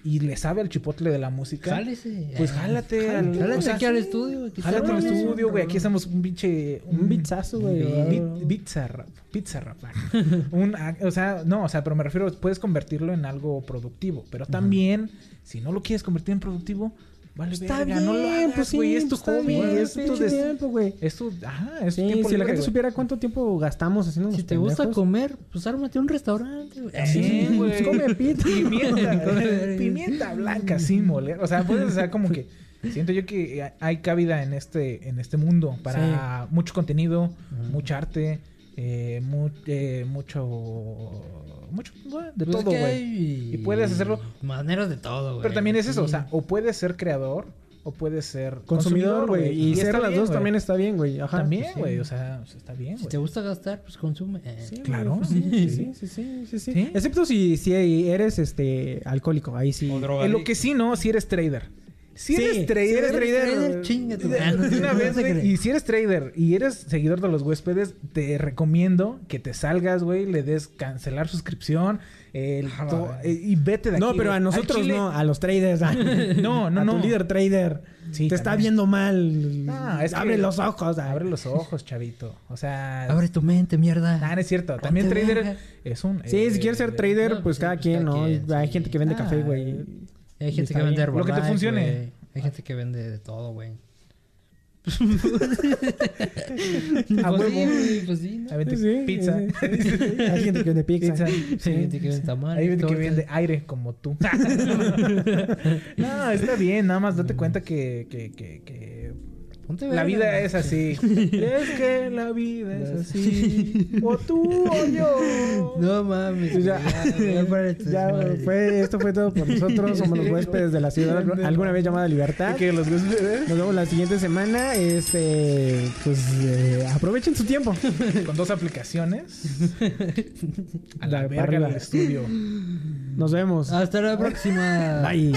Y le sabe al chipotle de la música. Jálese. Pues jálate. al- Jálate o sea, aquí al estudio. aquí Jálate al estudio, güey. Aquí estamos un pinche... Un bitzazo, güey. Bit- Pizza rap. Pizza rap. Un, ah, o sea, no, o sea, pero me refiero, puedes convertirlo en algo productivo. Pero también, si no lo quieres convertir en productivo, vale Está verga, bien, no lo hagas, pues sí, güey. Es tu pues hobby, bien, es tu des- tiempo, güey. es tu, ajá, es tu Sí, tiempo si la gente güey. supiera cuánto tiempo gastamos haciendo Si te gusta comer, pues ármate un restaurante, güey. Sí, güey. come pita. Pimienta, pimienta blanca sin moler. O sea, puedes, sea, como que siento yo que hay cabida en este, en este mundo para mucho contenido, mucha arte, eh, mu- eh, mucho, mucho, bueno, de Pues es todo, güey. Y puedes hacerlo. Maneras de todo, güey. Pero también es eso, o sea, o puedes ser creador o puedes ser Consumidor, güey. Y, ser está las bien, dos también está bien, güey. Ajá. También, Pues sí. güey, o sea, o sea, está bien, Si güey. te gusta gastar, pues consume. Eh, Sí, Claro. pues sí, sí, sí, sí, sí, sí, sí. Sí. Excepto si, si eres este alcohólico, ahí sí. En lo que sí, no, si eres trader. Si Sí, eres trader, si eres trader, trader, chinga tu de una vez, güey. Y si eres trader y eres seguidor de los huéspedes, te recomiendo que te salgas, güey, le des cancelar suscripción el to- eh, y vete de aquí. No, pero güey. a nosotros no, a los traders. a- No, no, a no. tu líder trader. Sí, te está viendo mal. No, es que- Abre los ojos. Abre los ojos, chavito. O sea. Abre tu mente, mierda. Ah, no es cierto. También trader es un. Sí, eh, si quieres ser trader, no, pues sí, cada pues quien, ¿no? quien, Hay sí. gente que vende Ah, café, güey. Hay gente que vende bien. Lo que te Herbalife, funcione. Hay gente que vende de todo, güey. A Pues sí, huevo. pues sí, ¿no? Ahí vende Sí, pizza. Hay gente que vende pizza. Pizza. Sí, hay gente que vende tamales. Hay gente que vende aire como tú. no, está bien, nada más date cuenta que, que, que, que Ponte la vida ¿no? es así. es que la vida es así. O tú o yo. No mames. Pues ya, ya, fue, esto fue todo por nosotros. Somos los huéspedes de la ciudad, alguna vez llamada Libertad. Que los huéspedes Nos vemos la siguiente semana. Este, pues eh, aprovechen su tiempo. con dos aplicaciones. A la para verga del estudio. Nos vemos. Hasta la próxima. Bye.